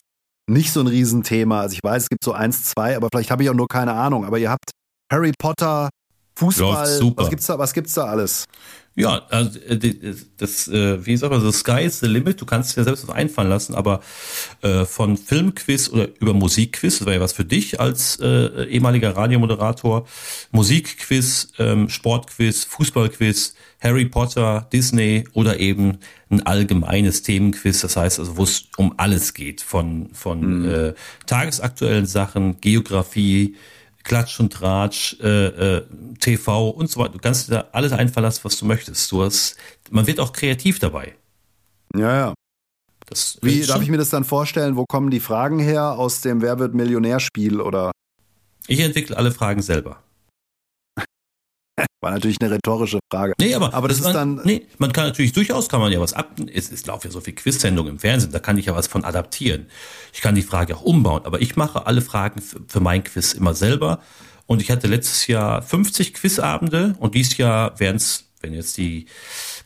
nicht so ein Riesenthema. Also ich weiß, es gibt so eins, zwei, aber vielleicht habe ich auch nur keine Ahnung. Aber ihr habt Harry Potter, Fußball, was gibt's da, was gibt's da alles? Ja, also äh, das, äh, wie sagt man, the sky is the limit. Du kannst dir selbst was einfallen lassen, aber äh, von Filmquiz oder über Musikquiz, das wäre ja was für dich als äh, ehemaliger Radiomoderator, Musikquiz, ähm, Sportquiz, Fußballquiz, Harry Potter, Disney oder eben ein allgemeines Themenquiz, das heißt also, wo es um alles geht, von, von mhm. äh, tagesaktuellen Sachen, Geografie, Klatsch und Tratsch, äh, äh, TV und so weiter. Du kannst dir da alles einfallen lassen, was du möchtest. Du hast, man wird auch kreativ dabei. Ja, ja. Das Wie darf ich mir das dann vorstellen? Wo kommen die Fragen her? Aus dem Wer wird Millionärspiel oder? Ich entwickle alle Fragen selber. War natürlich eine rhetorische Frage. Nee, aber, aber das ist man, dann. Nee, man kann natürlich durchaus kann man ja was ab. Es, es laufen ja so viele Quiz-Sendungen im Fernsehen, da kann ich ja was von adaptieren. Ich kann die Frage auch umbauen, aber ich mache alle Fragen für, für mein Quiz immer selber. Und ich hatte letztes Jahr 50 Quizabende und dieses Jahr wären es, wenn jetzt die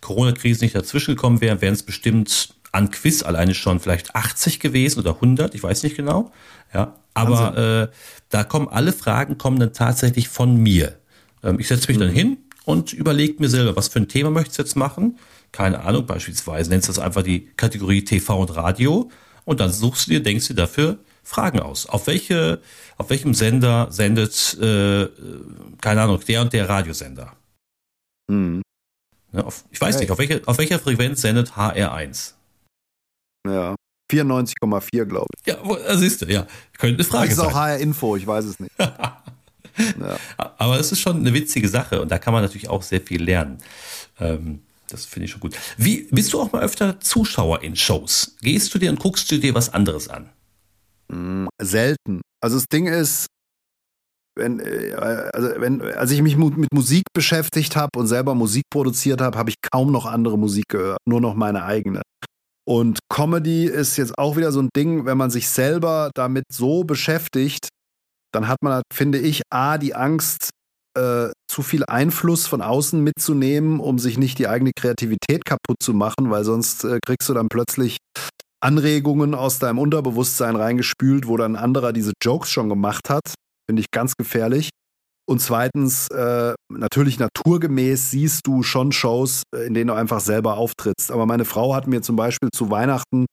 Corona-Krise nicht dazwischen gekommen wäre, wären es bestimmt an Quiz alleine schon vielleicht 80 gewesen oder 100, ich weiß nicht genau. Ja, aber äh, da kommen alle Fragen kommen dann tatsächlich von mir. Ähm, ich setze mich dann mhm. hin und überlege mir selber, was für ein Thema möchte ich jetzt machen. Keine Ahnung, beispielsweise nennst du das einfach die Kategorie TV und Radio und dann suchst du dir, denkst du dafür Fragen aus. Auf welche, auf welchem Sender sendet, äh, keine Ahnung, der und der Radiosender? Mhm. Ja, auf, ich weiß hey. nicht, auf, welche, auf welcher Frequenz sendet HR1? Ja. 94,4, glaube ich. Ja, siehst du, ja. Könnte eine Frage sein. Das ist auch HR Info, ich weiß es nicht. ja. Aber es ist schon eine witzige Sache und da kann man natürlich auch sehr viel lernen. Ähm, das finde ich schon gut. Wie, bist du auch mal öfter Zuschauer in Shows? Gehst du dir und guckst du dir was anderes an? Mm, selten. Also das Ding ist, wenn, äh, also wenn, als ich mich mit Musik beschäftigt habe und selber Musik produziert habe, habe ich kaum noch andere Musik gehört, nur noch meine eigene. Und Comedy ist jetzt auch wieder so ein Ding, wenn man sich selber damit so beschäftigt, dann hat man, finde ich, A, die Angst, äh, zu viel Einfluss von außen mitzunehmen, um sich nicht die eigene Kreativität kaputt zu machen, weil sonst äh, kriegst du dann plötzlich Anregungen aus deinem Unterbewusstsein reingespült, wo dann ein anderer diese Jokes schon gemacht hat. Finde ich ganz gefährlich. Und zweitens, äh, natürlich naturgemäß siehst du schon Shows, äh, in denen du einfach selber auftrittst. Aber meine Frau hat mir zum Beispiel zu Weihnachten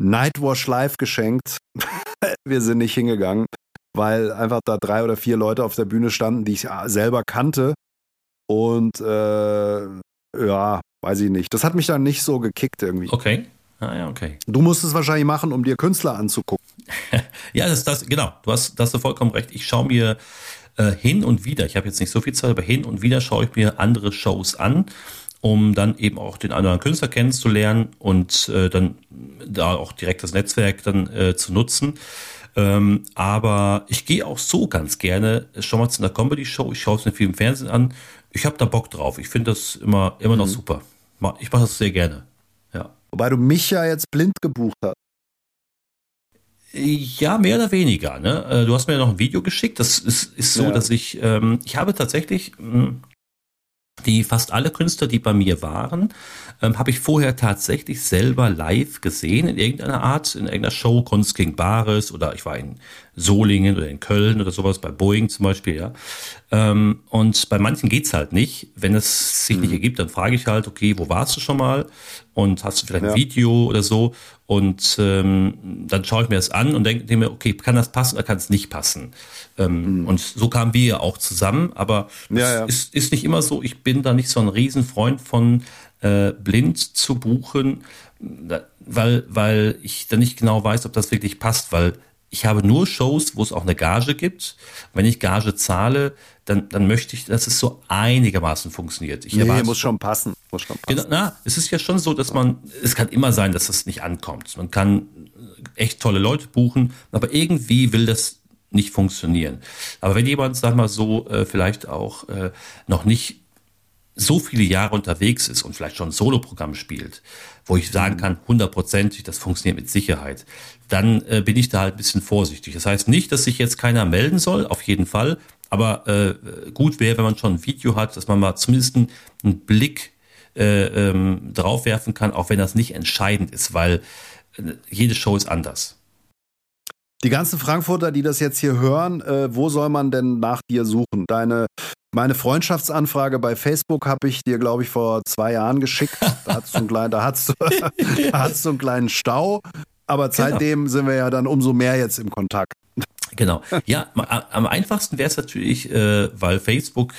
Nightwash Live geschenkt. Wir sind nicht hingegangen, weil einfach da drei oder vier Leute auf der Bühne standen, die ich selber kannte. Und äh, ja, weiß ich nicht. Das hat mich dann nicht so gekickt irgendwie. Okay. Ah ja, okay. Du musst es wahrscheinlich machen, um dir Künstler anzugucken. ja, das, das, genau. Du hast, das hast du vollkommen recht. Ich schaue mir äh, hin und wieder, ich habe jetzt nicht so viel Zeit, aber hin und wieder schaue ich mir andere Shows an, um dann eben auch den anderen Künstler kennenzulernen und äh, dann da auch direkt das Netzwerk dann äh, zu nutzen. Ähm, aber ich gehe auch so ganz gerne schon mal zu einer Comedy-Show. Ich schaue es mir viel im Fernsehen an. Ich habe da Bock drauf. Ich finde das immer, immer noch mhm. super. Ich mache das sehr gerne. Ja. Wobei du mich ja jetzt blind gebucht hast. Ja, mehr oder weniger. Ne? Äh, du hast mir ja noch ein Video geschickt. Das ist, ist so, ja. dass ich, ähm, ich habe tatsächlich mh, hm, die fast alle Künstler, die bei mir waren, ähm, habe ich vorher tatsächlich selber live gesehen in irgendeiner Art, in irgendeiner Show, Kunst gegen Bares oder ich war in Solingen oder in Köln oder sowas, bei Boeing zum Beispiel, ja. Ähm, und bei manchen geht's halt nicht. Wenn es sich mhm. nicht ergibt, dann frage ich halt, okay, wo warst du schon mal? Und hast du vielleicht ja. ein Video oder so? Und ähm, dann schaue ich mir das an und denke mir, okay, kann das passen oder kann es nicht passen? Ähm, mhm. Und so kamen wir ja auch zusammen, aber ja, ja. Ist, ist nicht immer so. Ich bin da nicht so ein Riesenfreund von äh, blind zu buchen, weil, weil ich da nicht genau weiß, ob das wirklich passt, weil ich habe nur Shows, wo es auch eine Gage gibt. Wenn ich Gage zahle, dann, dann möchte ich, dass es so einigermaßen funktioniert. Ich nee, erwarte, muss schon passen. Muss schon passen. Genau, na, es ist ja schon so, dass man, es kann immer sein, dass das nicht ankommt. Man kann echt tolle Leute buchen, aber irgendwie will das nicht funktionieren. Aber wenn jemand, sag mal so, äh, vielleicht auch äh, noch nicht so viele Jahre unterwegs ist und vielleicht schon ein Soloprogramm spielt, wo ich sagen mhm. kann, hundertprozentig, das funktioniert mit Sicherheit, dann äh, bin ich da halt ein bisschen vorsichtig. Das heißt nicht, dass sich jetzt keiner melden soll, auf jeden Fall. Aber äh, gut wäre, wenn man schon ein Video hat, dass man mal zumindest einen Blick äh, ähm, drauf werfen kann, auch wenn das nicht entscheidend ist, weil äh, jede Show ist anders. Die ganzen Frankfurter, die das jetzt hier hören, äh, wo soll man denn nach dir suchen? Deine meine Freundschaftsanfrage bei Facebook habe ich dir, glaube ich, vor zwei Jahren geschickt. Da hattest du einen kleinen, da du, da hattest du einen kleinen Stau. Aber genau. seitdem genau. sind wir ja dann umso mehr jetzt im Kontakt. Genau. Ja, am einfachsten wäre es natürlich, äh, weil Facebook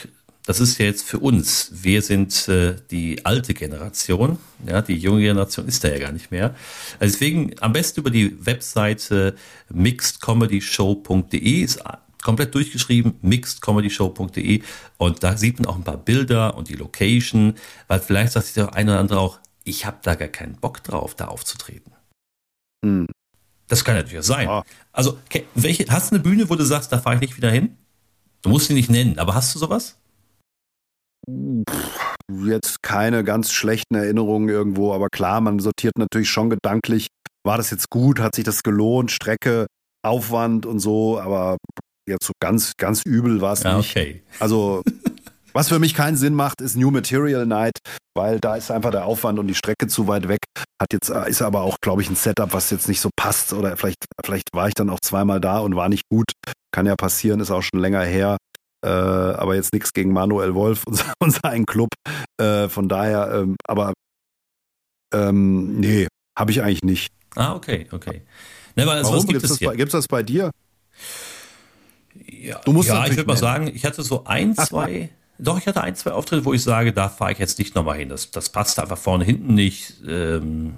das ist ja jetzt für uns. Wir sind äh, die alte Generation. Ja, die junge Generation ist da ja gar nicht mehr. Also deswegen am besten über die Webseite mixedcomedyshow.de ist komplett durchgeschrieben, mixedcomedyshow.de und da sieht man auch ein paar Bilder und die Location, weil vielleicht sagt sich der eine oder andere auch, ich habe da gar keinen Bock drauf, da aufzutreten. Hm. Das kann natürlich sein. Ja. Also, okay, welche, hast du eine Bühne, wo du sagst, da fahre ich nicht wieder hin? Du musst sie nicht nennen, aber hast du sowas? Jetzt keine ganz schlechten Erinnerungen irgendwo, aber klar, man sortiert natürlich schon gedanklich, war das jetzt gut, hat sich das gelohnt, Strecke, Aufwand und so, aber jetzt so ganz, ganz übel war es ja, nicht. Okay. Also, was für mich keinen Sinn macht, ist New Material Night, weil da ist einfach der Aufwand und die Strecke zu weit weg. Hat jetzt, ist aber auch, glaube ich, ein Setup, was jetzt nicht so passt. Oder vielleicht, vielleicht war ich dann auch zweimal da und war nicht gut. Kann ja passieren, ist auch schon länger her. Äh, aber jetzt nichts gegen Manuel Wolf und, und seinen Club. Äh, von daher, ähm, aber ähm, nee, habe ich eigentlich nicht. Ah, okay, okay. Ne, weil Warum gibt es das, das bei dir? Ja, du musst ja ich würde mal sagen, ich hatte so ein, zwei, doch, ich hatte ein, zwei Auftritte, wo ich sage, da fahre ich jetzt nicht nochmal hin. Das, das passt einfach vorne, hinten nicht. Ähm,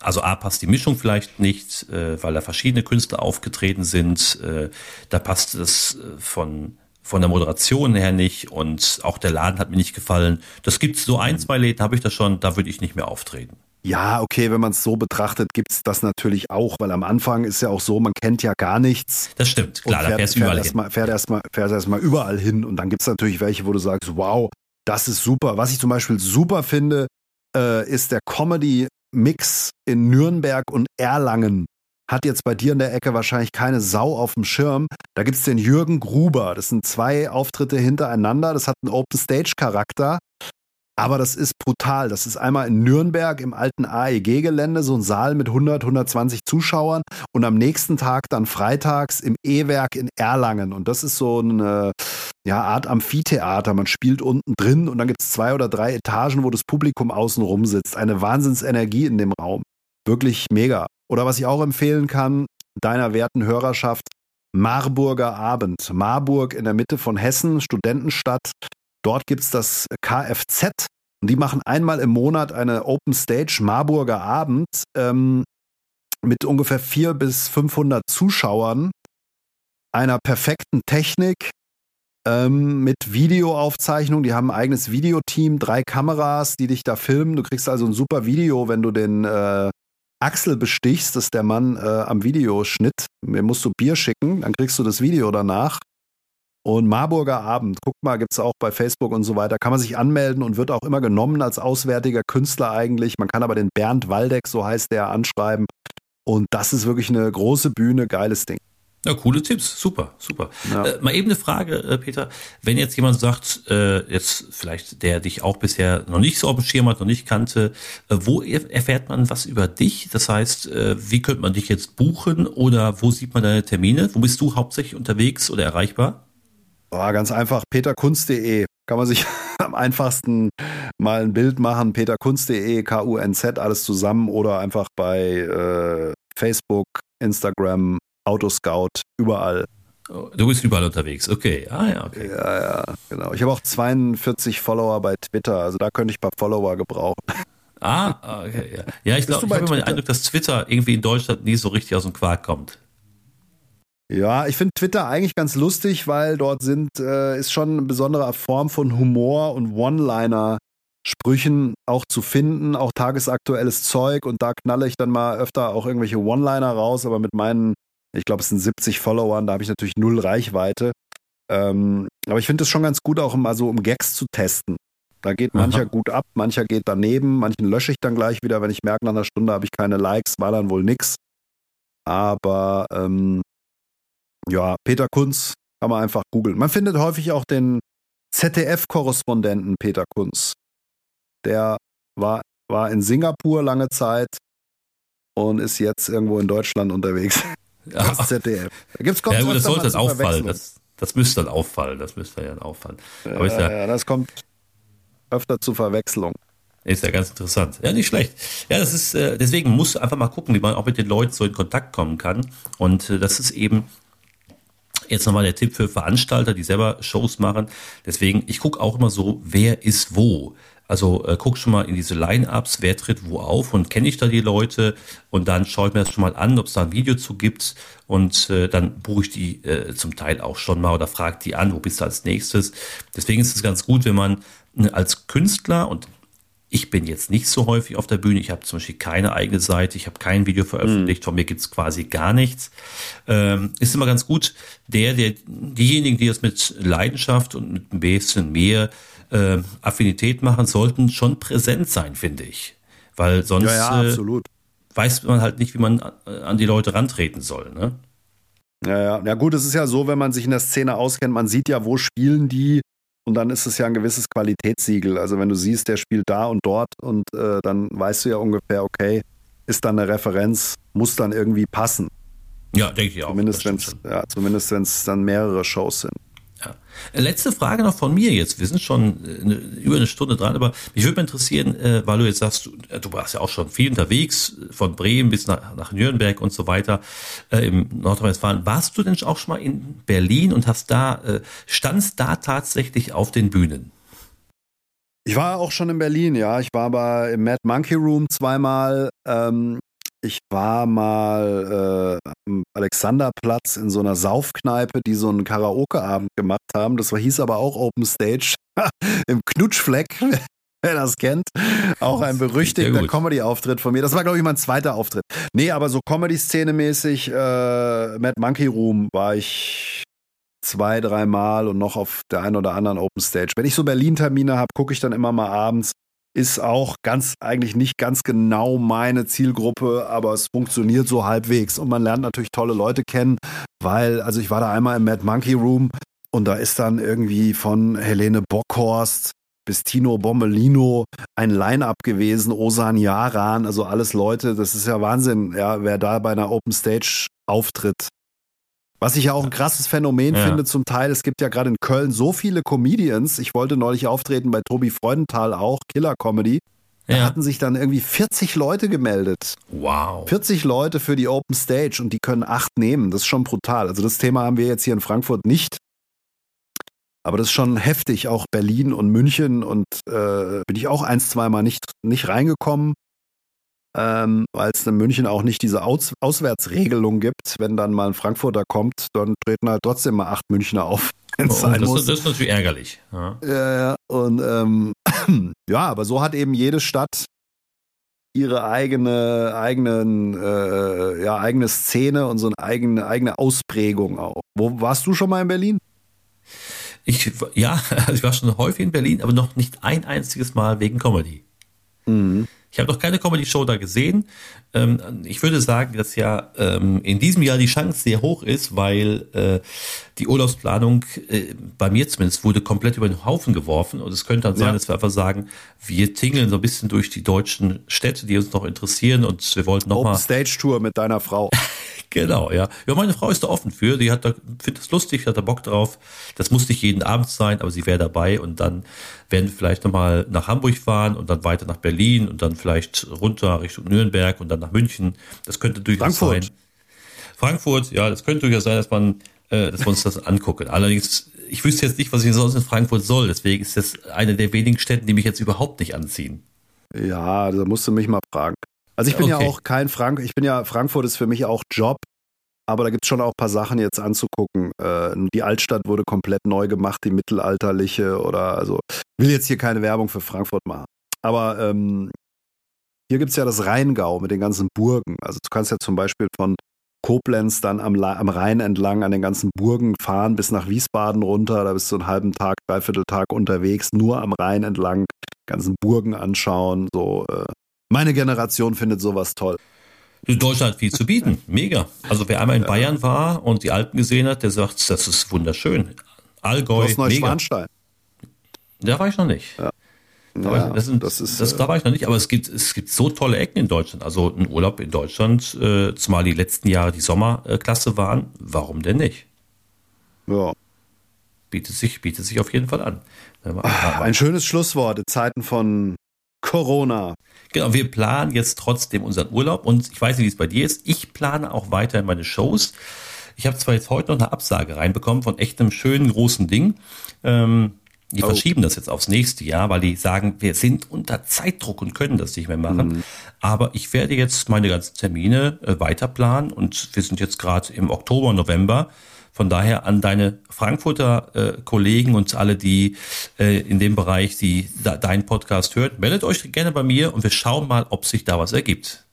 also A passt die Mischung vielleicht nicht, äh, weil da verschiedene Künstler aufgetreten sind. Äh, da passt es äh, von von der Moderation her nicht und auch der Laden hat mir nicht gefallen. Das gibt so ein, zwei Läden, habe ich das schon, da würde ich nicht mehr auftreten. Ja, okay, wenn man es so betrachtet, gibt es das natürlich auch, weil am Anfang ist ja auch so, man kennt ja gar nichts. Das stimmt, klar, fährt, da fährst du überall fährt hin. Mal, fährt erstmal fährt überall hin und dann gibt es natürlich welche, wo du sagst, wow, das ist super. Was ich zum Beispiel super finde, äh, ist der Comedy-Mix in Nürnberg und Erlangen hat jetzt bei dir in der Ecke wahrscheinlich keine Sau auf dem Schirm. Da gibt es den Jürgen Gruber. Das sind zwei Auftritte hintereinander. Das hat einen Open-Stage-Charakter. Aber das ist brutal. Das ist einmal in Nürnberg im alten AEG-Gelände, so ein Saal mit 100, 120 Zuschauern. Und am nächsten Tag dann freitags im E-Werk in Erlangen. Und das ist so eine ja, Art Amphitheater. Man spielt unten drin und dann gibt es zwei oder drei Etagen, wo das Publikum außen rum sitzt. Eine Wahnsinnsenergie in dem Raum. Wirklich mega. Oder was ich auch empfehlen kann, deiner werten Hörerschaft, Marburger Abend. Marburg in der Mitte von Hessen, Studentenstadt. Dort gibt es das Kfz und die machen einmal im Monat eine Open Stage Marburger Abend ähm, mit ungefähr 400 bis 500 Zuschauern, einer perfekten Technik, ähm, mit Videoaufzeichnung. Die haben ein eigenes Videoteam, drei Kameras, die dich da filmen. Du kriegst also ein super Video, wenn du den äh, Axel bestichst, das ist der Mann äh, am Videoschnitt. Mir musst du Bier schicken, dann kriegst du das Video danach. Und Marburger Abend, guck mal, gibt es auch bei Facebook und so weiter, kann man sich anmelden und wird auch immer genommen als auswärtiger Künstler eigentlich. Man kann aber den Bernd Waldeck, so heißt der, anschreiben. Und das ist wirklich eine große Bühne, geiles Ding. Ja, coole Tipps, super, super. Ja. Äh, mal eben eine Frage, äh, Peter. Wenn jetzt jemand sagt, äh, jetzt vielleicht der dich auch bisher noch nicht so auf dem Schirm hat, noch nicht kannte, äh, wo erfährt man was über dich? Das heißt, äh, wie könnte man dich jetzt buchen oder wo sieht man deine Termine? Wo bist du hauptsächlich unterwegs oder erreichbar? Oh, ganz einfach, peterkunz.de. Kann man sich am einfachsten mal ein Bild machen, peterkunz.de, K-U-N-Z, alles zusammen oder einfach bei äh, Facebook, Instagram, Autoscout, überall. Oh, du bist überall unterwegs, okay. Ah ja, okay. Ja, ja, genau. Ich habe auch 42 Follower bei Twitter, also da könnte ich ein paar Follower gebrauchen. Ah, okay, ja. Ja, ich glaube, ich habe immer den Eindruck, dass Twitter irgendwie in Deutschland nie so richtig aus dem Quark kommt. Ja, ich finde Twitter eigentlich ganz lustig, weil dort sind, äh, ist schon eine besondere Form von Humor und One-Liner Sprüchen auch zu finden, auch tagesaktuelles Zeug und da knalle ich dann mal öfter auch irgendwelche One-Liner raus, aber mit meinen ich glaube, es sind 70 Followern, da habe ich natürlich null Reichweite. Ähm, aber ich finde es schon ganz gut, auch mal so um Gags zu testen. Da geht mancher Aha. gut ab, mancher geht daneben, manchen lösche ich dann gleich wieder, wenn ich merke, nach einer Stunde habe ich keine Likes, war dann wohl nix. Aber ähm, ja, Peter Kunz kann man einfach googeln. Man findet häufig auch den ZDF-Korrespondenten Peter Kunz. Der war, war in Singapur lange Zeit und ist jetzt irgendwo in Deutschland unterwegs. Ja. Das ZDF. Da gibt's ja gut, das sollte dann auffallen. Das, das müsste dann auffallen. Das müsste ja auffallen. Ja, Aber ja, ja, das kommt öfter zu Verwechslung. Ist ja ganz interessant. Ja, nicht schlecht. Ja, das ist, äh, deswegen muss einfach mal gucken, wie man auch mit den Leuten so in Kontakt kommen kann. Und äh, das ist eben jetzt nochmal der Tipp für Veranstalter, die selber Shows machen. Deswegen, ich gucke auch immer so, wer ist wo. Also äh, guck schon mal in diese Line-Ups, wer tritt wo auf und kenne ich da die Leute und dann schaue ich mir das schon mal an, ob es da ein Video zu gibt und äh, dann buche ich die äh, zum Teil auch schon mal oder frage die an, wo bist du als nächstes. Deswegen ist es ganz gut, wenn man äh, als Künstler und ich bin jetzt nicht so häufig auf der Bühne. Ich habe zum Beispiel keine eigene Seite. Ich habe kein Video veröffentlicht. Mhm. Von mir gibt's quasi gar nichts. Ähm, ist immer ganz gut, der, der, diejenigen, die das mit Leidenschaft und mit ein bisschen mehr äh, Affinität machen, sollten schon präsent sein, finde ich. Weil sonst ja, ja, äh, weiß man halt nicht, wie man äh, an die Leute rantreten soll. Ne? Ja, ja. Ja, gut, es ist ja so, wenn man sich in der Szene auskennt, man sieht ja, wo spielen die und dann ist es ja ein gewisses Qualitätssiegel. Also wenn du siehst, der spielt da und dort und äh, dann weißt du ja ungefähr, okay, ist dann eine Referenz, muss dann irgendwie passen. Ja, denke ich auch. Zumindest wenn es ja, zumindest wenn es dann mehrere Shows sind. Ja. Letzte Frage noch von mir jetzt. Wir sind schon eine, über eine Stunde dran, aber mich würde mal interessieren, äh, weil du jetzt sagst, du, äh, du, warst ja auch schon viel unterwegs, von Bremen bis nach, nach Nürnberg und so weiter äh, im Nordrhein-Westfalen. Warst du denn auch schon mal in Berlin und hast da, äh, standst da tatsächlich auf den Bühnen? Ich war auch schon in Berlin, ja. Ich war aber im Mad Monkey Room zweimal. Ähm, ich war mal äh, am Alexanderplatz in so einer Saufkneipe, die so einen Karaoke-Abend gemacht haben. Das war, hieß aber auch Open Stage im Knutschfleck, wer das kennt. Auch ein berüchtigter Comedy-Auftritt von mir. Das war, glaube ich, mein zweiter Auftritt. Nee, aber so Comedy-Szene-mäßig, äh, Mad Monkey Room war ich zwei, dreimal und noch auf der einen oder anderen Open Stage. Wenn ich so Berlin-Termine habe, gucke ich dann immer mal abends ist auch ganz, eigentlich nicht ganz genau meine Zielgruppe, aber es funktioniert so halbwegs. Und man lernt natürlich tolle Leute kennen, weil, also ich war da einmal im Mad Monkey Room und da ist dann irgendwie von Helene Bockhorst bis Tino Bommelino ein Line-Up gewesen, Osan Yaran, also alles Leute, das ist ja Wahnsinn, ja, wer da bei einer Open Stage auftritt. Was ich ja auch ein krasses Phänomen ja. finde zum Teil, es gibt ja gerade in Köln so viele Comedians. Ich wollte neulich auftreten bei Tobi Freudenthal auch, Killer Comedy. Da ja. hatten sich dann irgendwie 40 Leute gemeldet. Wow. 40 Leute für die Open Stage und die können acht nehmen. Das ist schon brutal. Also das Thema haben wir jetzt hier in Frankfurt nicht. Aber das ist schon heftig, auch Berlin und München und äh, bin ich auch ein, zweimal nicht, nicht reingekommen ähm, weil es in München auch nicht diese Aus Auswärtsregelung gibt. Wenn dann mal ein Frankfurter kommt, dann treten halt trotzdem mal acht Münchner auf. Oh, das, das, ist natürlich ärgerlich. Ja, ja, ja. Und ähm, ja, aber so hat eben jede Stadt ihre eigene, eigenen, äh, ja, eigene Szene und so eine eigene, eigene Ausprägung auch. Wo warst du schon mal in Berlin? Ich, ja, ich war schon häufig in Berlin, aber noch nicht ein einziges Mal wegen Comedy. Mhm. Ich habe noch keine Comedy-Show da gesehen. Ähm, ich würde sagen, dass ja ähm, in diesem Jahr die Chance sehr hoch ist, weil äh, die Urlaubsplanung äh, bei mir zumindest wurde komplett über den Haufen geworfen. Und es könnte dann sein, ja. dass wir einfach sagen, wir tingeln so ein bisschen durch die deutschen Städte, die uns noch interessieren und wir wollten noch mal Stage Tour mit deiner Frau. Genau, ja. Ja, meine Frau ist da offen für. Die hat da, findet es lustig, hat da Bock drauf. Das muss nicht jeden Abend sein, aber sie wäre dabei und dann werden wir vielleicht nochmal nach Hamburg fahren und dann weiter nach Berlin und dann vielleicht runter Richtung Nürnberg und dann nach München. Das könnte durchaus Frankfurt. sein. Frankfurt, ja, das könnte durchaus sein, dass man, äh, dass wir uns das angucken. Allerdings, ich wüsste jetzt nicht, was ich sonst in Frankfurt soll. Deswegen ist das eine der wenigen Städte, die mich jetzt überhaupt nicht anziehen. Ja, da musst du mich mal fragen. Also ich bin okay. ja auch kein Frank, ich bin ja, Frankfurt ist für mich auch Job, aber da gibt es schon auch ein paar Sachen jetzt anzugucken. Äh, die Altstadt wurde komplett neu gemacht, die mittelalterliche oder also will jetzt hier keine Werbung für Frankfurt machen. Aber ähm, hier gibt es ja das Rheingau mit den ganzen Burgen. Also du kannst ja zum Beispiel von Koblenz dann am, am Rhein entlang an den ganzen Burgen fahren bis nach Wiesbaden runter. Da bist du einen halben Tag, dreiviertel Tag unterwegs, nur am Rhein entlang, ganzen Burgen anschauen. So äh, meine Generation findet sowas toll. Deutschland hat viel zu bieten. Mega. Also wer einmal in ja. Bayern war und die Alpen gesehen hat, der sagt, das ist wunderschön. Allgäu, mega. Da war ich noch nicht. Ja. Da, ja, das, sind, das ist, das, da war ich noch nicht, aber es gibt, es gibt so tolle Ecken in Deutschland. Also ein Urlaub in Deutschland, äh, zumal die letzten Jahre die Sommerklasse waren, warum denn nicht? Ja. Bietet sich, bietet sich auf jeden Fall an. Ein schönes Schlusswort in Zeiten von Corona. Genau, wir planen jetzt trotzdem unseren Urlaub und ich weiß nicht, wie es bei dir ist. Ich plane auch weiter meine Shows. Ich habe zwar jetzt heute noch eine Absage reinbekommen von echt einem schönen großen Ding. Ähm, die oh. verschieben das jetzt aufs nächste Jahr, weil die sagen, wir sind unter Zeitdruck und können das nicht mehr machen. Mhm. Aber ich werde jetzt meine ganzen Termine äh, weiter planen und wir sind jetzt gerade im Oktober, November. Von daher an deine Frankfurter äh, Kollegen und alle, die äh, in dem Bereich, die da, deinen Podcast hört, meldet euch gerne bei mir und wir schauen mal, ob sich da was ergibt.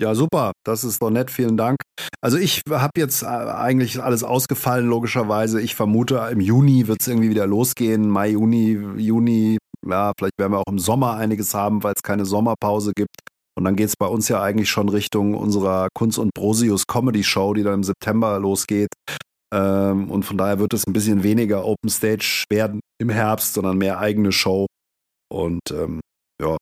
Ja, super. Das ist doch nett. Vielen Dank. Also ich habe jetzt äh, eigentlich alles ausgefallen, logischerweise. Ich vermute, im Juni wird es irgendwie wieder losgehen. Mai, Juni, Juni. Ja, vielleicht werden wir auch im Sommer einiges haben, weil es keine Sommerpause gibt. Und dann geht es bei uns ja eigentlich schon Richtung unserer Kunst und Brosius Comedy Show, die dann im September losgeht. Ähm, und von daher wird es ein bisschen weniger Open Stage werden im Herbst, sondern mehr eigene Show. Und ähm, ja,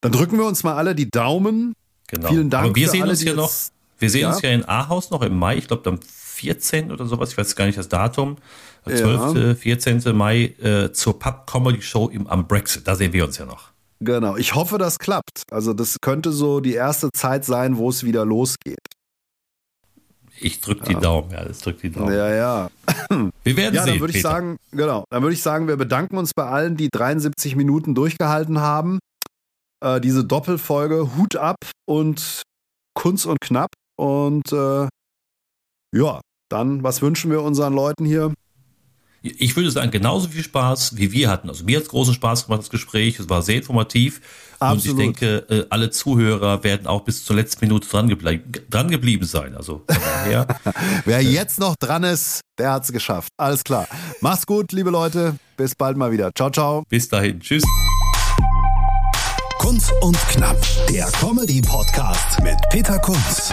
dann drücken wir uns mal alle die Daumen. Genau. Vielen Dank. Aber wir sehen alle, uns ja noch. Wir sehen ja? uns ja in Ahaus noch im Mai. Ich glaube, am 14 oder sowas, ich weiß gar nicht das Datum, 12., ja. 14. Mai äh, zur Pub Comedy Show im, am Brexit. Da sehen wir uns ja noch. Genau. Ich hoffe, das klappt. Also das könnte so die erste Zeit sein, wo es wieder losgeht. Ich drücke die ja. Daumen, ja, das drückt die Daumen. Ja, ja. Wir werden ja, sehen. Dann würde ich sagen, genau. Dann würde ich sagen, wir bedanken uns bei allen, die 73 Minuten durchgehalten haben. Äh, diese Doppelfolge Hut ab und Kunst und knapp. Und äh, ja, dann, was wünschen wir unseren Leuten hier? Ich würde sagen, genauso viel Spaß, wie wir hatten. Also mir hat es großen Spaß gemacht, das Gespräch. Es war sehr informativ. Absolut. Und ich denke, äh, alle Zuhörer werden auch bis zur letzten Minute dran, geblie dran geblieben sein. Also daher. Wer jetzt noch dran ist, der hat es geschafft. Alles klar. Mach's gut, liebe Leute. Bis bald mal wieder. Ciao, ciao. Bis dahin. Tschüss. Kunz und Knapp, der Comedy-Podcast mit Peter Kunz.